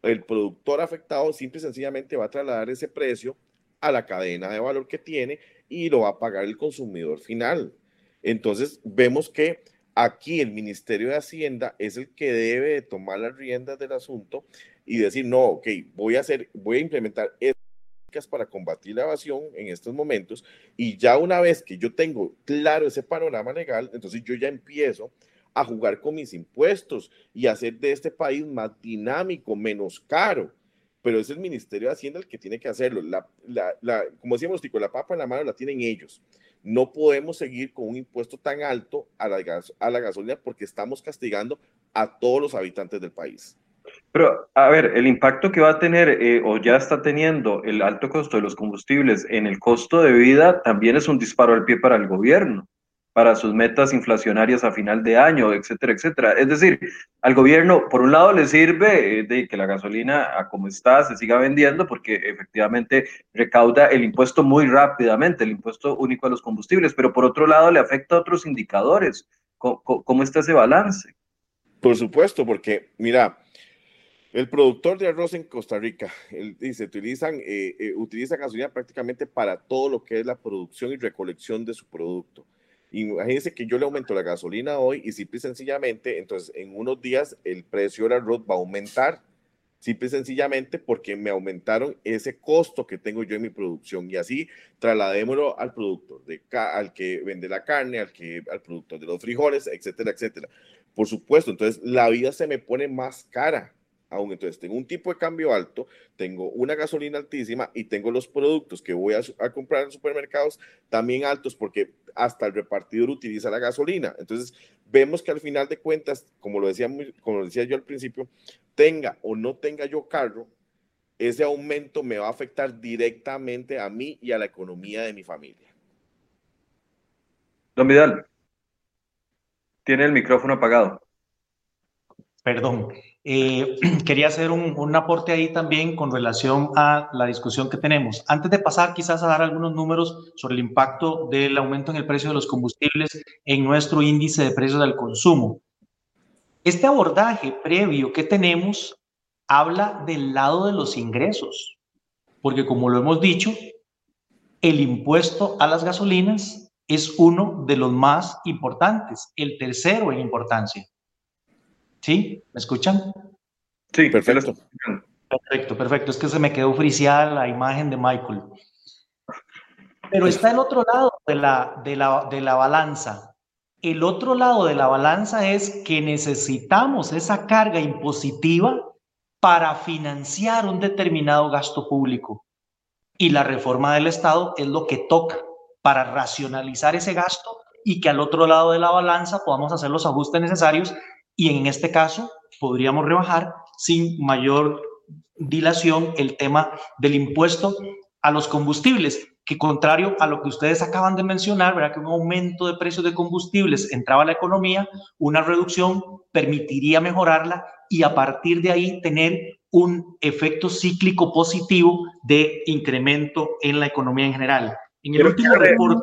el productor afectado, simple y sencillamente va a trasladar ese precio a la cadena de valor que tiene y lo va a pagar el consumidor final. Entonces, vemos que aquí el Ministerio de Hacienda es el que debe tomar las riendas del asunto y decir, no, ok, voy a hacer, voy a implementar estas para combatir la evasión en estos momentos y ya una vez que yo tengo claro ese panorama legal, entonces yo ya empiezo a jugar con mis impuestos y hacer de este país más dinámico, menos caro pero es el Ministerio de Hacienda el que tiene que hacerlo. La, la, como decíamos, Tico, la papa en la mano la tienen ellos. No podemos seguir con un impuesto tan alto a la, a la gasolina porque estamos castigando a todos los habitantes del país. Pero, a ver, el impacto que va a tener eh, o ya está teniendo el alto costo de los combustibles en el costo de vida también es un disparo al pie para el gobierno para sus metas inflacionarias a final de año, etcétera, etcétera. Es decir, al gobierno, por un lado, le sirve eh, de que la gasolina, a como está, se siga vendiendo, porque efectivamente recauda el impuesto muy rápidamente, el impuesto único a los combustibles, pero por otro lado, le afecta a otros indicadores. ¿Cómo, está ese balance? Por supuesto, porque, mira, el productor de arroz en Costa Rica, él dice, utilizan, eh, eh, utiliza gasolina prácticamente para todo lo que es la producción y recolección de su producto Imagínense que yo le aumento la gasolina hoy y simple y sencillamente, entonces en unos días el precio del arroz va a aumentar, simple y sencillamente porque me aumentaron ese costo que tengo yo en mi producción y así trasladémoslo al productor, de, al que vende la carne, al, que, al productor de los frijoles, etcétera, etcétera. Por supuesto, entonces la vida se me pone más cara aún. Entonces, tengo un tipo de cambio alto, tengo una gasolina altísima y tengo los productos que voy a, comprar en supermercados también altos porque hasta el repartidor utiliza la gasolina. Entonces, vemos que al final de cuentas, como lo decía, como lo decía yo al principio, tenga o no tenga yo carro, ese aumento me va a afectar directamente a mí y a la economía de mi familia. Don Vidal, tiene el micrófono apagado. Perdón. Eh, (clears throat) quería hacer un, aporte ahí también con relación a la discusión que tenemos. Antes de pasar quizás a dar algunos números sobre el impacto del aumento en el precio de los combustibles en nuestro índice de precios del consumo. Este abordaje previo que tenemos habla del lado de los ingresos, porque como lo hemos dicho, el impuesto a las gasolinas es uno de los más importantes, el tercero en importancia. ¿Sí? ¿Me escuchan? Sí, perfecto. Perfecto, perfecto. Es que se me quedó friciada la imagen de Michael. Pero está el otro lado de la, de la, de la balanza. El otro lado de la balanza es que necesitamos esa carga impositiva para financiar un determinado gasto público. Y la reforma del Estado es lo que toca para racionalizar ese gasto y que al otro lado de la balanza podamos hacer los ajustes necesarios y en este caso podríamos rebajar sin mayor dilación el tema del impuesto a los combustibles, que contrario a lo que ustedes acaban de mencionar, ¿verdad? que un aumento de precios de combustibles entraba a la economía, una reducción permitiría mejorarla y a partir de ahí tener un efecto cíclico positivo de incremento en la economía en general. En el último reporte...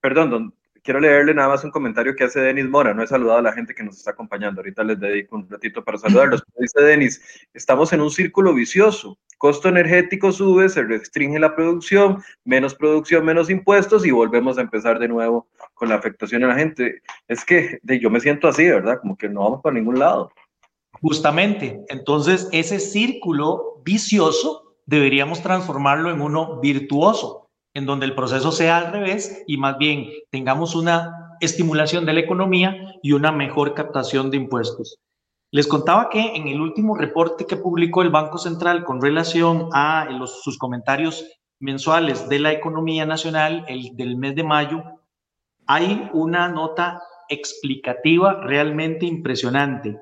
Perdón, don, quiero leerle nada más un comentario que hace Denis Mora. No he saludado a la gente que nos está acompañando. Ahorita les dedico un ratito para saludarlos. (laughs) Dice Denis, estamos en un círculo vicioso. Costo energético sube, se restringe la producción, menos producción, menos impuestos y volvemos a empezar de nuevo con la afectación a la gente. Es que yo me siento así, ¿verdad? Como que no vamos para ningún lado. Justamente. Entonces, ese círculo vicioso deberíamos transformarlo en uno virtuoso en donde el proceso sea al revés y más bien tengamos una estimulación de la economía y una mejor captación de impuestos. Les contaba que en el último reporte que publicó el Banco Central con relación a los, sus comentarios mensuales de la economía nacional, el del mes de mayo, hay una nota explicativa realmente impresionante.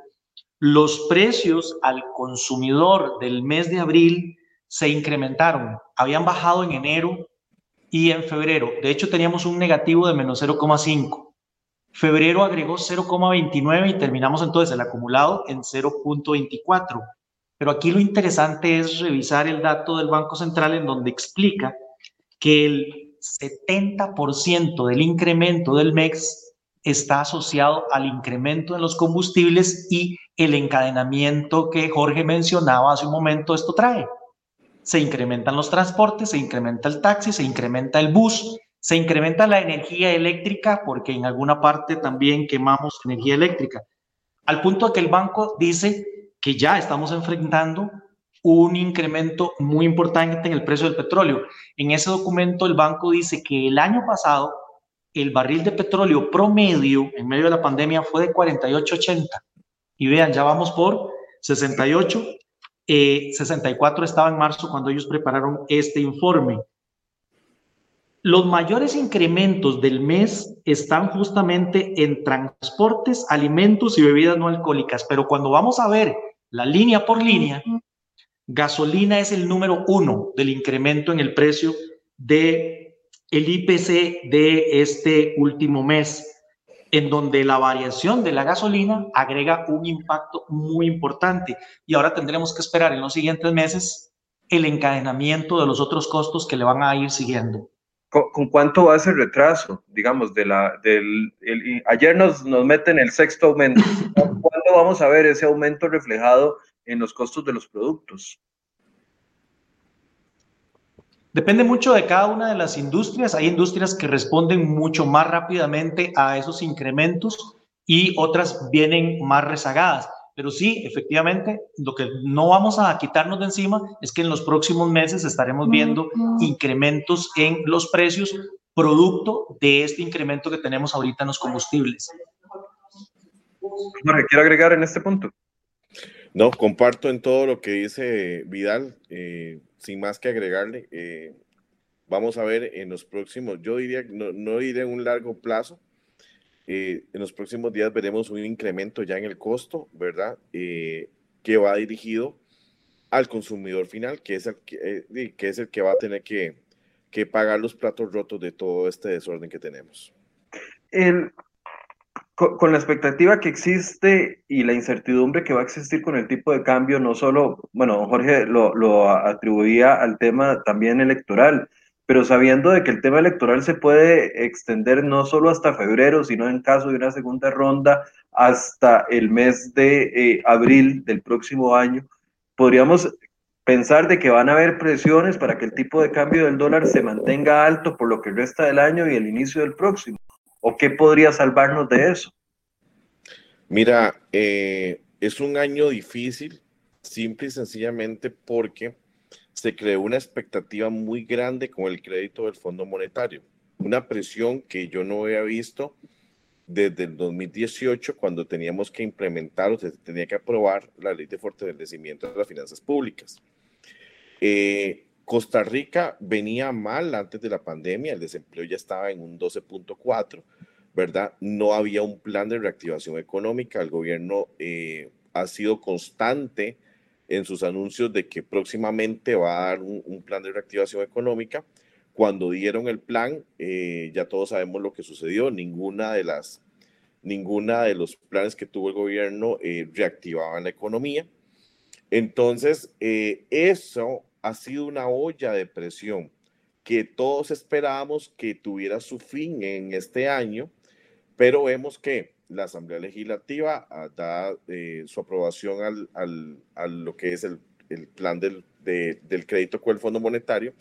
Los precios al consumidor del mes de abril se incrementaron, habían bajado en enero y en febrero, de hecho teníamos un negativo de menos 0,5. Febrero agregó 0,29 y terminamos entonces el acumulado en 0,24. Pero aquí lo interesante es revisar el dato del Banco Central en donde explica que el 70% del incremento del MEX está asociado al incremento en los combustibles y el encadenamiento que Jorge mencionaba hace un momento esto trae se incrementan los transportes, se incrementa el taxi, se incrementa el bus, se incrementa la energía eléctrica porque en alguna parte también quemamos energía eléctrica. Al punto de que el banco dice que ya estamos enfrentando un incremento muy importante en el precio del petróleo. En ese documento el banco dice que el año pasado el barril de petróleo promedio en medio de la pandemia fue de 48.80. Y vean, ya vamos por 68 64 eh, estaba en marzo cuando ellos prepararon este informe. Los mayores incrementos del mes están justamente en transportes, alimentos y bebidas no alcohólicas, pero cuando vamos a ver la línea por línea, gasolina es el número uno del incremento en el precio de el IPC de este último mes en donde la variación de la gasolina agrega un impacto muy importante. Y ahora tendremos que esperar en los siguientes meses el encadenamiento de los otros costos que le van a ir siguiendo. ¿Con, cuánto va ese retraso? Digamos, de la, del, ayer nos, nos meten el sexto aumento. (laughs) ¿Cuándo vamos a ver ese aumento reflejado en los costos de los productos? Depende mucho de cada una de las industrias. Hay industrias que responden mucho más rápidamente a esos incrementos y otras vienen más rezagadas. Pero sí, efectivamente, lo que no vamos a quitarnos de encima es que en los próximos meses estaremos viendo incrementos en los precios producto de este incremento que tenemos ahorita en los combustibles. Jorge, ¿quiere agregar en este punto? No, comparto en todo lo que dice Vidal, eh, sin más que agregarle. Eh, vamos a ver en los próximos, yo diría, no, no diré un largo plazo, eh, en los próximos días veremos un incremento ya en el costo, ¿verdad? que va dirigido al consumidor final, que es el que, que es el que va a tener que, que pagar los platos rotos de todo este desorden que tenemos. Con, la expectativa que existe y la incertidumbre que va a existir con el tipo de cambio, no solo, bueno, Jorge lo, lo atribuía al tema también electoral, pero sabiendo de que el tema electoral se puede extender no solo hasta febrero, sino en caso de una segunda ronda hasta el mes de eh, abril del próximo año, podríamos pensar de que van a haber presiones para que el tipo de cambio del dólar se mantenga alto por lo que resta del año y el inicio del próximo. ¿O qué podría salvarnos de eso? Mira, eh, es un año difícil, simple y sencillamente porque se creó una expectativa muy grande con el crédito del Fondo Monetario, una presión que yo no había visto desde el 2018 cuando teníamos que implementar o se tenía que aprobar la ley de fortalecimiento de las finanzas públicas. Eh, Costa Rica venía mal antes de la pandemia, el desempleo ya estaba en un 12.4, ¿verdad? No había un plan de reactivación económica, el gobierno eh, ha sido constante en sus anuncios de que próximamente va a dar un, plan de reactivación económica. Cuando dieron el plan, eh, ya todos sabemos lo que sucedió, ninguna de las ninguna de los planes que tuvo el gobierno eh, reactivaban la economía. Entonces, eso ha sido una olla de presión que todos esperábamos que tuviera su fin en este año, pero vemos que la Asamblea Legislativa ah, da eh, su aprobación al, al, a lo que es el, el plan del, del, crédito con el Fondo Monetario,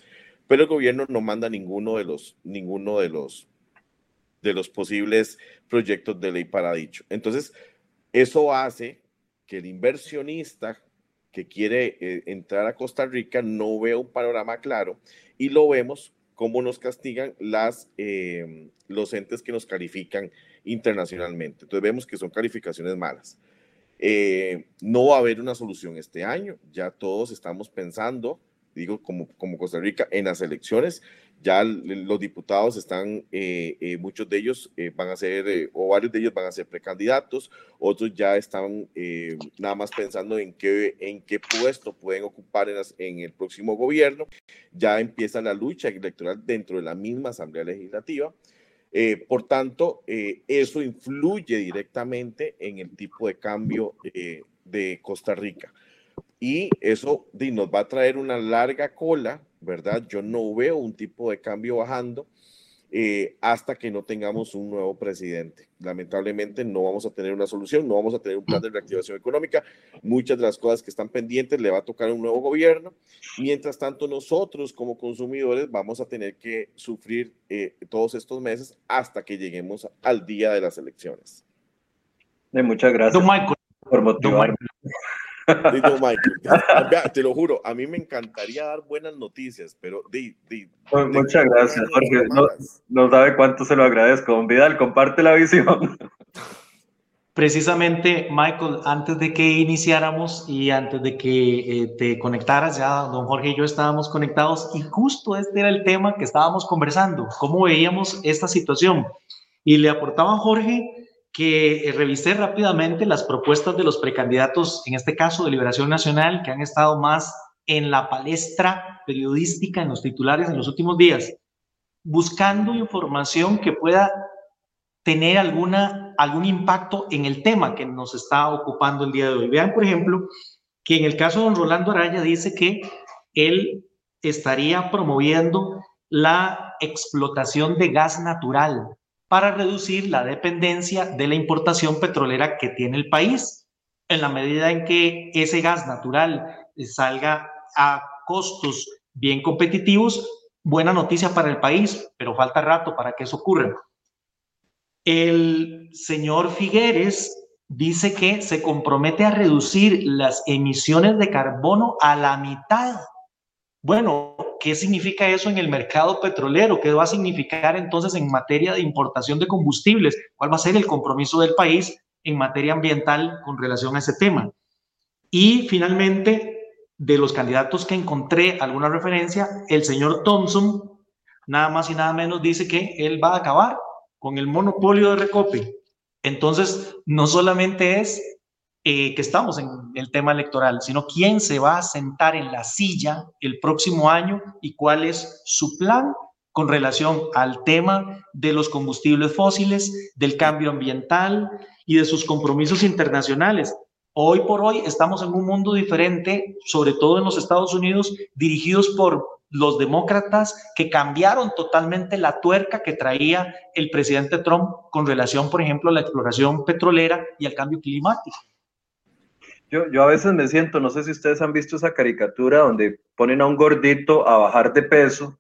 pero el gobierno no manda ninguno de los, ninguno de los, de los posibles proyectos de ley para dicho. Entonces, eso hace que el inversionista que quiere eh, entrar a Costa Rica no ve un panorama claro y lo vemos cómo nos castigan las, eh, los entes que nos califican internacionalmente. Entonces vemos que son calificaciones malas. Eh, no va a haber una solución este año, ya todos estamos pensando digo, como, como Costa Rica, en las elecciones. Ya los diputados están, eh, eh, muchos de ellos eh, van a ser, o varios de ellos van a ser precandidatos, otros ya están nada más pensando en qué, en qué puesto pueden ocupar en, en el próximo gobierno. Ya empieza la lucha electoral dentro de la misma Asamblea Legislativa. por tanto, eso influye directamente en el tipo de cambio de Costa Rica y eso nos va a traer una larga cola, ¿verdad? Yo no veo un tipo de cambio bajando eh, hasta que no tengamos un nuevo presidente. Lamentablemente no vamos a tener una solución, no vamos a tener un plan de reactivación económica. Muchas de las cosas que están pendientes le va a tocar un nuevo gobierno. Mientras tanto, nosotros como consumidores vamos a tener que sufrir eh, todos estos meses hasta que lleguemos al día de las elecciones. muchas gracias por (laughs) (laughs) te lo juro, a mí me encantaría dar buenas noticias, pero di, muchas gracias, Jorge. No, sabe cuánto se lo agradezco. Don Vidal, comparte la visión. (laughs) Precisamente, Michael, antes de que iniciáramos y antes de que eh, te conectaras, ya don Jorge y yo estábamos conectados y justo este era el tema que estábamos conversando, cómo veíamos esta situación. Y le aportaba Jorge que eh, revisé rápidamente las propuestas de los precandidatos, en este caso de Liberación Nacional, que han estado más en la palestra periodística, en los titulares en los últimos días, buscando información que pueda tener alguna, algún impacto en el tema que nos está ocupando el día de hoy. Vean, por ejemplo, que en el caso de don Rolando Araya dice que él estaría promoviendo la explotación de gas natural para reducir la dependencia de la importación petrolera que tiene el país. En la medida en que ese gas natural salga a costos bien competitivos, buena noticia para el país, pero falta rato para que eso ocurra. El señor Figueres dice que se compromete a reducir las emisiones de carbono a la mitad. Bueno, ¿qué significa eso en el mercado petrolero? ¿Qué va a significar entonces en materia de importación de combustibles? ¿Cuál va a ser el compromiso del país en materia ambiental con relación a ese tema? Y finalmente, de los candidatos que encontré alguna referencia, el señor Thompson, nada más y nada menos, dice que él va a acabar con el monopolio de Recope. Entonces, no solamente es eh, que estamos en el tema electoral, sino quién se va a sentar en la silla el próximo año y cuál es su plan con relación al tema de los combustibles fósiles, del cambio ambiental y de sus compromisos internacionales. Hoy por hoy estamos en un mundo diferente, sobre todo en los Estados Unidos, dirigidos por los demócratas que cambiaron totalmente la tuerca que traía el presidente Trump con relación, por ejemplo, a la exploración petrolera y al cambio climático. Yo, yo a veces me siento, no sé si ustedes han visto esa caricatura donde ponen a un gordito a bajar de peso.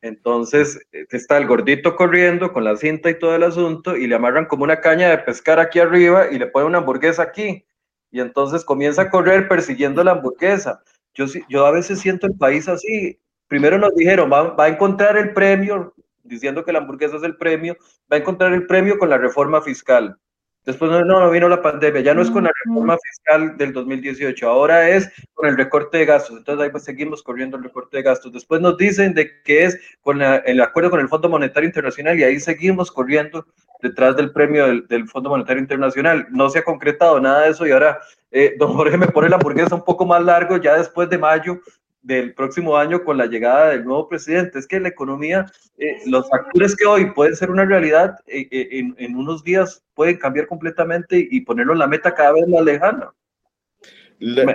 Entonces eh, está el gordito corriendo con la cinta y todo el asunto y le amarran como una caña de pescar aquí arriba y le ponen una hamburguesa aquí. Y entonces comienza a correr persiguiendo la hamburguesa. Yo, yo a veces siento el país así. Primero nos dijeron, va, va a encontrar el premio, diciendo que la hamburguesa es el premio, va a encontrar el premio con la reforma fiscal. Después no, no, vino la pandemia, ya no es con la reforma fiscal del 2018, ahora es con el recorte de gastos. Entonces ahí pues seguimos corriendo el recorte de gastos. Después nos dicen de que es con el acuerdo con el Fondo Monetario Internacional y ahí seguimos corriendo detrás del premio del, Fondo Monetario Internacional. No se ha concretado nada de eso y ahora eh, don Jorge me pone la hamburguesa un poco más largo ya después de mayo del próximo año con la llegada del nuevo presidente. Es que la economía, eh, los factores que hoy pueden ser una realidad, eh, eh, en, en, unos días pueden cambiar completamente y, ponerlo en la meta cada vez más lejana.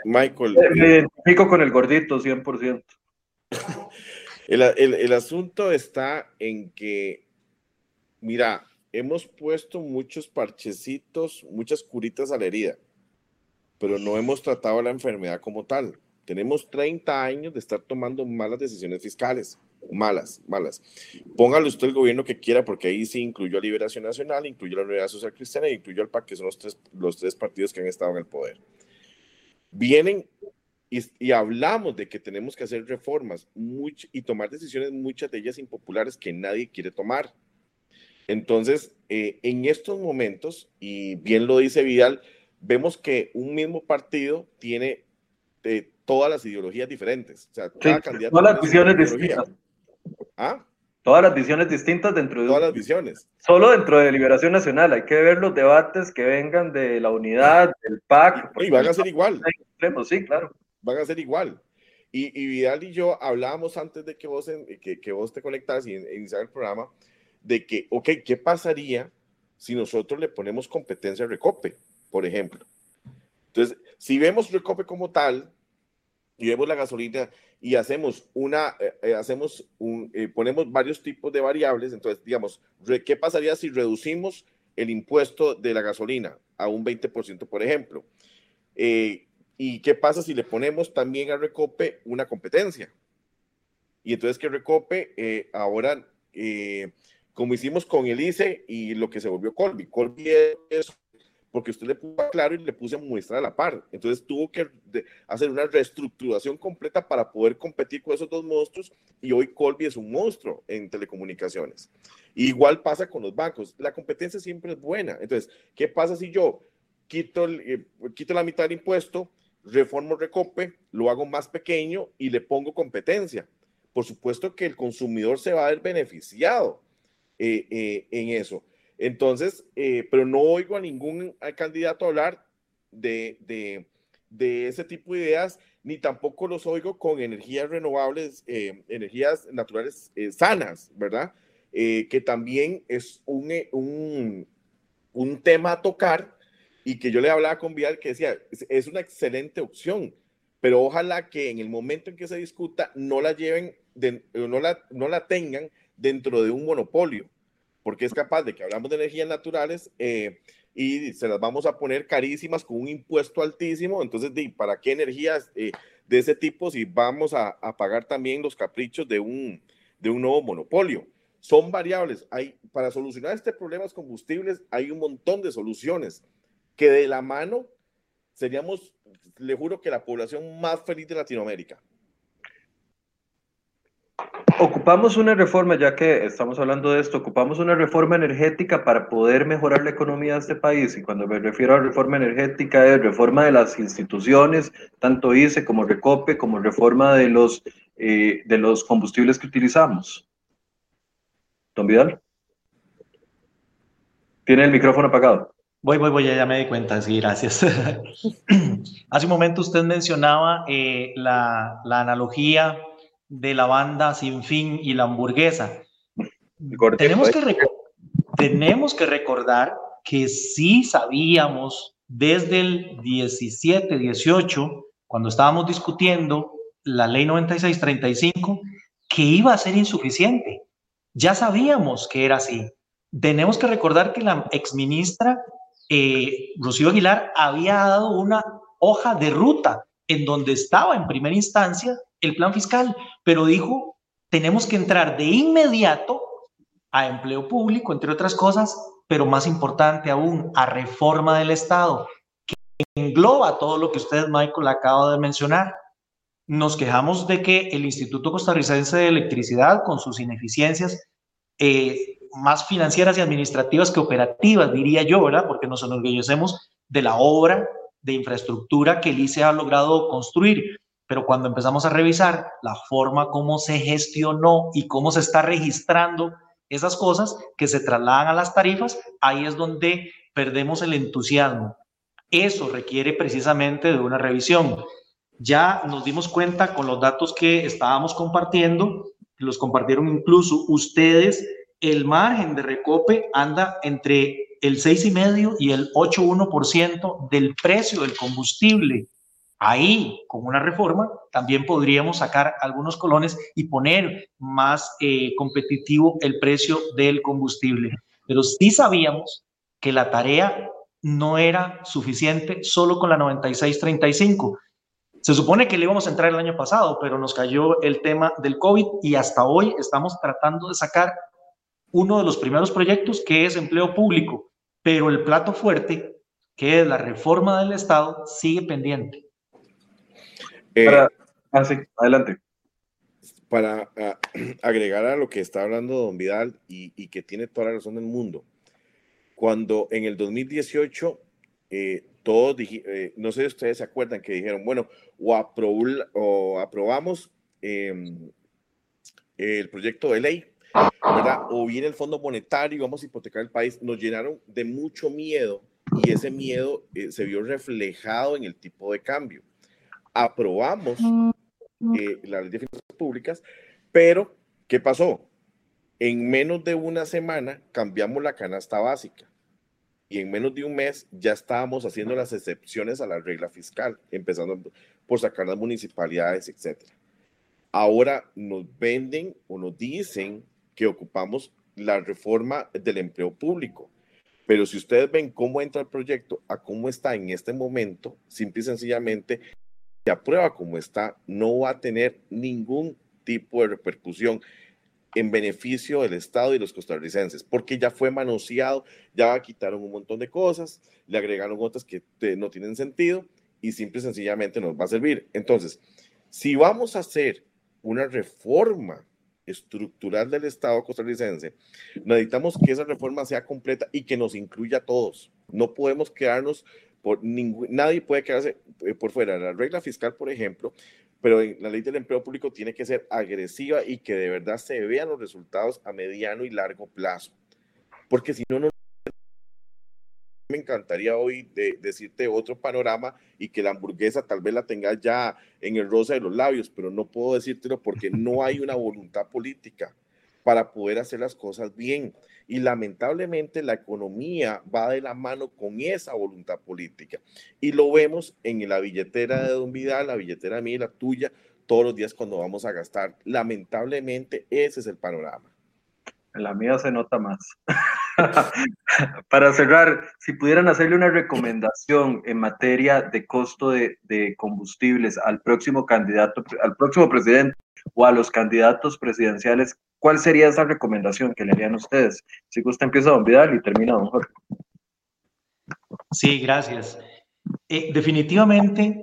Michael. Me, identifico con el gordito 100%. (laughs) el, el, el asunto está en que, mira, hemos puesto muchos parchecitos, muchas curitas a la herida, pero no hemos tratado la enfermedad como tal tenemos 30 años de estar tomando malas decisiones fiscales. Malas, malas. Póngale usted el gobierno que quiera, porque ahí sí incluyó a Liberación Nacional, incluyó a la Unidad Social Cristiana y incluyó al PAC, que son los tres, los tres partidos que han estado en el poder. Vienen y, y, hablamos de que tenemos que hacer reformas y tomar decisiones, muchas de ellas impopulares que nadie quiere tomar. Entonces, eh, en estos momentos, y bien lo dice Vidal, vemos que un mismo partido tiene eh, todas las ideologías diferentes. O sea, cada candidato todas las visiones distintas. ¿Ah? Todas las visiones distintas dentro de... Todas las visiones. Solo dentro de Liberación Nacional. Hay que ver los debates que vengan de la unidad, del PAC. Y, van a ser igual. Sí, claro. Van a ser igual. Y, y, Vidal y yo hablábamos antes de que vos, que, que vos te conectaras y iniciar el programa, de que, ok, ¿qué pasaría si nosotros le ponemos competencia a Recope, por ejemplo? Entonces, si vemos Recope como tal, y vemos la gasolina y hacemos una, eh, eh, hacemos un, eh, ponemos varios tipos de variables, entonces, digamos, ¿qué pasaría si reducimos el impuesto de la gasolina a un 20%, por ejemplo? ¿Y qué pasa si le ponemos también a Recope una competencia? Y entonces que Recope ahora, como hicimos con el ICE y lo que se volvió Colby, Colby es porque usted le puso claro y le puse muestra a la par. Entonces tuvo que hacer una reestructuración completa para poder competir con esos dos monstruos y hoy Colby es un monstruo en telecomunicaciones. igual pasa con los bancos. La competencia siempre es buena. Entonces, ¿qué pasa si yo quito, eh, quito la mitad del impuesto, reformo Recope, lo hago más pequeño y le pongo competencia? Por supuesto que el consumidor se va a ver beneficiado eh, eh, en eso. Entonces, eh, pero no oigo a ningún candidato hablar de, de, ese tipo de ideas, ni tampoco los oigo con energías renovables, eh, energías naturales eh, sanas, ¿verdad? que también es un, un, tema a tocar y que yo le hablaba con Vial que decía, es, una excelente opción, pero ojalá que en el momento en que se discuta no la lleven, no, la, no la tengan dentro de un monopolio porque es capaz de que hablamos de energías naturales eh, y se las vamos a poner carísimas con un impuesto altísimo. Entonces, ¿para qué energías eh, de ese tipo si vamos a, a, pagar también los caprichos de un, de un nuevo monopolio? Son variables. Hay, para solucionar este problema de combustibles hay un montón de soluciones que de la mano seríamos, le juro que la población más feliz de Latinoamérica. Ocupamos una reforma, ya que estamos hablando de esto, ocupamos una reforma energética para poder mejorar la economía de este país. Y cuando me refiero a reforma energética es reforma de las instituciones, tanto ICE como Recope, como reforma de los, eh, de los combustibles que utilizamos. Don Vidal. Tiene el micrófono apagado. Voy, voy, voy, ya me di cuenta, sí, gracias. (clears throat) Hace un momento usted mencionaba eh, la, la analogía de la banda Sin Fin y la hamburguesa. Tenemos que, tenemos que recordar que sí sabíamos desde el 17, 18, cuando estábamos discutiendo la ley 9635, que iba a ser insuficiente. Ya sabíamos que era así. Tenemos que recordar que la exministra eh, Rocío Aguilar había dado una hoja de ruta en donde estaba en primera instancia el plan fiscal, pero dijo, tenemos que entrar de inmediato a empleo público, entre otras cosas, pero más importante aún, a reforma del Estado, que engloba todo lo que usted, Michael, acaba de mencionar. Nos quejamos de que el Instituto Costarricense de Electricidad, con sus ineficiencias eh, más financieras y administrativas que operativas, diría yo, ¿verdad? Porque nos enorgullecemos de la obra de infraestructura que el ICE ha logrado construir pero cuando empezamos a revisar la forma como se gestionó y cómo se está registrando esas cosas que se trasladan a las tarifas, ahí es donde perdemos el entusiasmo. Eso requiere precisamente de una revisión. Ya nos dimos cuenta con los datos que estábamos compartiendo, los compartieron incluso ustedes, el margen de recope anda entre el 6,5 y el 8,1% del precio del combustible Ahí, con una reforma, también podríamos sacar algunos colones y poner más eh, competitivo el precio del combustible. Pero sí sabíamos que la tarea no era suficiente solo con la 9635. Se supone que le íbamos a entrar el año pasado, pero nos cayó el tema del COVID y hasta hoy estamos tratando de sacar uno de los primeros proyectos que es empleo público, pero el plato fuerte, que es la reforma del Estado, sigue pendiente. Para, eh, ah, adelante. Para ah, (clears throat) agregar a lo que está hablando Don Vidal y, que tiene toda la razón del mundo, cuando en el 2018 eh, todos, eh, no sé si ustedes se acuerdan que dijeron, bueno, o, o aprobamos em, el proyecto de ley, ¿verdad? O viene el Fondo Monetario y vamos a hipotecar el país, nos llenaron de mucho miedo y ese miedo se vio reflejado en el tipo de cambio aprobamos eh, la ley de finanzas públicas, pero ¿qué pasó? En menos de una semana cambiamos la canasta básica y en menos de un mes ya estábamos haciendo las excepciones a la regla fiscal, empezando por sacar las municipalidades, etc. Ahora nos venden o nos dicen que ocupamos la reforma del empleo público. Pero si ustedes ven cómo entra el proyecto a cómo está en este momento, simple y sencillamente aprueba como está, no va a tener ningún tipo de repercusión en beneficio del Estado y los costarricenses, porque ya fue manoseado, ya quitaron un montón de cosas, le agregaron otras que no tienen sentido y simple y sencillamente nos va a servir. Entonces, si vamos a hacer una reforma estructural del Estado costarricense, necesitamos que esa reforma sea completa y que nos incluya a todos. No podemos quedarnos nadie puede quedarse eh, por fuera. La regla fiscal, por ejemplo, pero la ley del empleo público tiene que ser agresiva y que de verdad se vean los resultados a mediano y largo plazo. Porque si no, no me encantaría hoy decirte otro panorama y que la hamburguesa tal vez la tengas ya en el rosa de los labios, pero no puedo decírtelo porque no hay una voluntad política para poder hacer las cosas bien. Y lamentablemente la economía va de la mano con esa voluntad política. Y lo vemos en la billetera de Don Vidal, la billetera mía la tuya, todos los días cuando vamos a gastar. Lamentablemente ese es el panorama. La mía se nota más. (laughs) Para cerrar, si pudieran hacerle una recomendación en materia de costo de, de, combustibles al próximo candidato, al próximo presidente o a los candidatos presidenciales, ¿cuál sería esa recomendación que le harían ustedes? Si gusta, empieza Don Vidal y termina Don Jorge. Sí, gracias. Eh, definitivamente,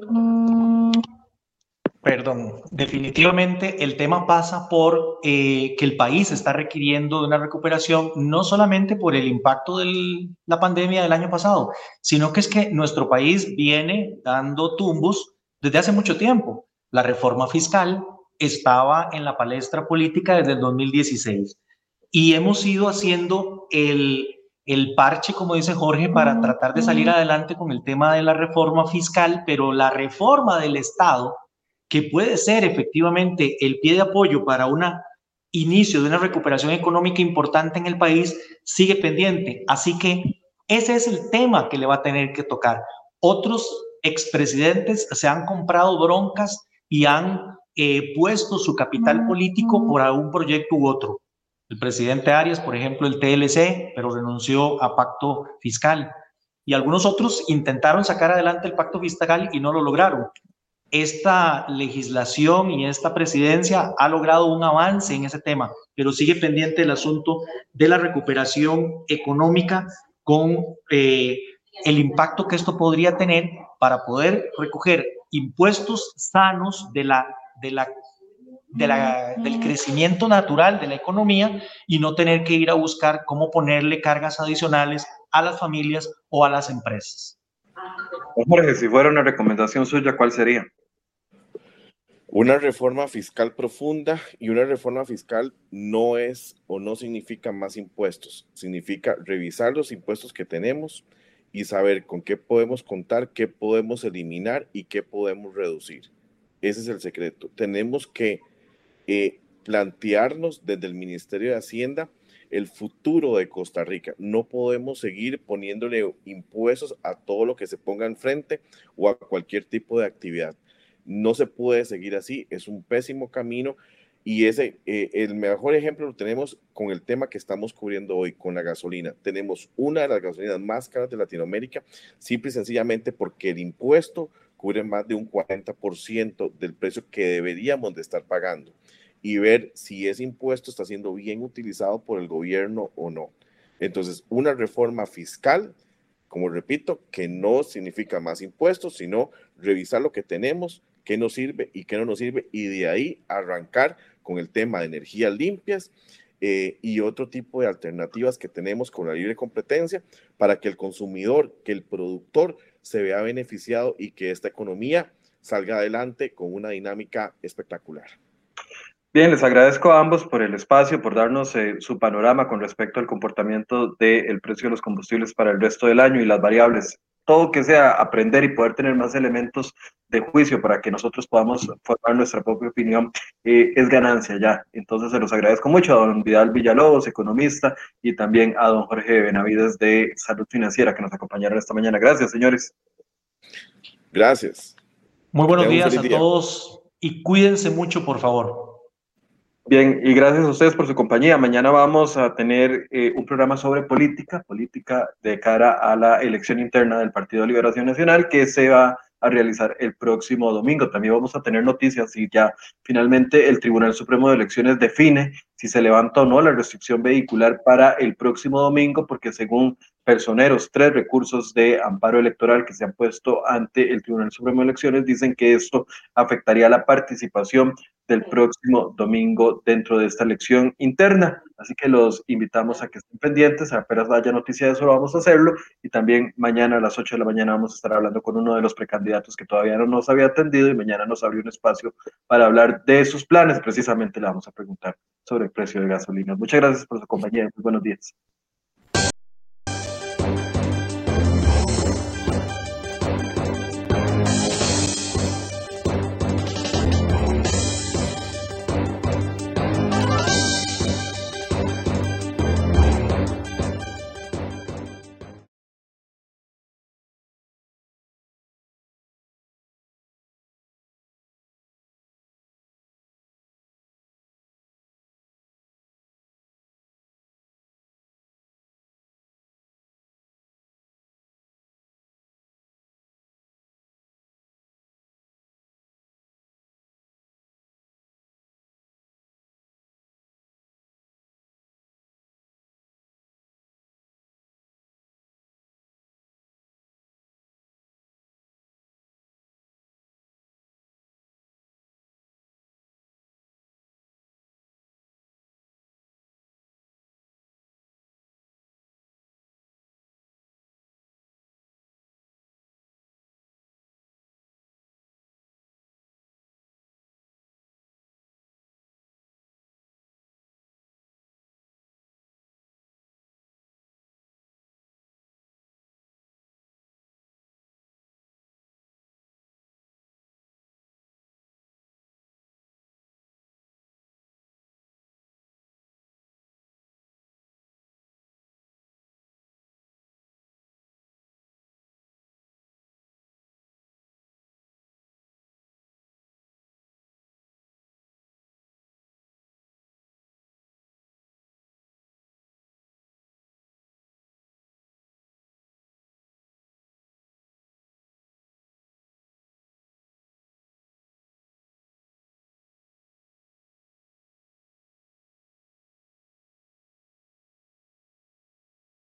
Perdón, definitivamente el tema pasa por eh, que el país está requiriendo de una recuperación no solamente por el impacto de la pandemia del año pasado, sino que es que nuestro país viene dando tumbos desde hace mucho tiempo. La reforma fiscal estaba en la palestra política desde el 2016 y hemos ido haciendo el, el parche, como dice Jorge, para tratar de salir adelante con el tema de la reforma fiscal, pero la reforma del Estado que puede ser efectivamente el pie de apoyo para un inicio de una recuperación económica importante en el país, sigue pendiente. Así que ese es el tema que le va a tener que tocar. Otros expresidentes se han comprado broncas y han eh, puesto su capital político por algún proyecto u otro. El presidente Arias, por ejemplo, el TLC, pero renunció a pacto fiscal. Y algunos otros intentaron sacar adelante el pacto fiscal y no lo lograron esta legislación y esta presidencia ha logrado un avance en ese tema, pero sigue pendiente el asunto de la recuperación económica con eh, el impacto que esto podría tener para poder recoger impuestos sanos de la, de la, de la, del crecimiento natural de la economía y no tener que ir a buscar cómo ponerle cargas adicionales a las familias o a las empresas. Jorge, si fuera una recomendación suya, ¿cuál sería? Una reforma fiscal profunda y una reforma fiscal no es o no significa más impuestos, significa revisar los impuestos que tenemos y saber con qué podemos contar, qué podemos eliminar y qué podemos reducir. Ese es el secreto. Tenemos que eh, plantearnos desde el Ministerio de Hacienda el futuro de Costa Rica. No podemos seguir poniéndole impuestos a todo lo que se ponga enfrente o a cualquier tipo de actividad. No se puede seguir así, es un pésimo camino y ese, eh, el mejor ejemplo lo tenemos con el tema que estamos cubriendo hoy, con la gasolina. Tenemos una de las gasolinas más caras de Latinoamérica, simple y sencillamente porque el impuesto cubre más de un 40% del precio que deberíamos de estar pagando y ver si ese impuesto está siendo bien utilizado por el gobierno o no. Entonces, una reforma fiscal, como repito, que no significa más impuestos, sino revisar lo que tenemos, qué nos sirve y qué no nos sirve, y de ahí arrancar con el tema de energías limpias eh, y otro tipo de alternativas que tenemos con la libre competencia para que el consumidor, que el productor se vea beneficiado y que esta economía salga adelante con una dinámica espectacular. Bien, les agradezco a ambos por el espacio, por darnos eh, su panorama con respecto al comportamiento del precio de los combustibles para el resto del año y las variables todo que sea aprender y poder tener más elementos de juicio para que nosotros podamos formar nuestra propia opinión, eh, es ganancia ya. Entonces se los agradezco mucho a don Vidal Villalobos, economista, y también a don Jorge Benavides de Salud Financiera que nos acompañaron esta mañana. Gracias, señores. Gracias. Muy buenos días a todos y cuídense mucho, por favor. Bien, y gracias a ustedes por su compañía. Mañana vamos a tener eh, un programa sobre política, política de cara a la elección interna del Partido de Liberación Nacional que se va a realizar el próximo domingo. También vamos a tener noticias y ya finalmente el Tribunal Supremo de Elecciones define si se levanta o no la restricción vehicular para el próximo domingo, porque según personeros, tres recursos de amparo electoral que se han puesto ante el Tribunal Supremo de Elecciones dicen que esto afectaría la participación del próximo domingo dentro de esta elección interna. Así que los invitamos a que estén pendientes, apenas haya noticia de eso vamos a hacerlo y también mañana a las 8 de la mañana vamos a estar hablando con uno de los precandidatos que todavía no nos había atendido y mañana nos abrió un espacio para hablar de sus planes. Precisamente le vamos a preguntar sobre el precio de gasolina. Muchas gracias por su compañía. Muy buenos días.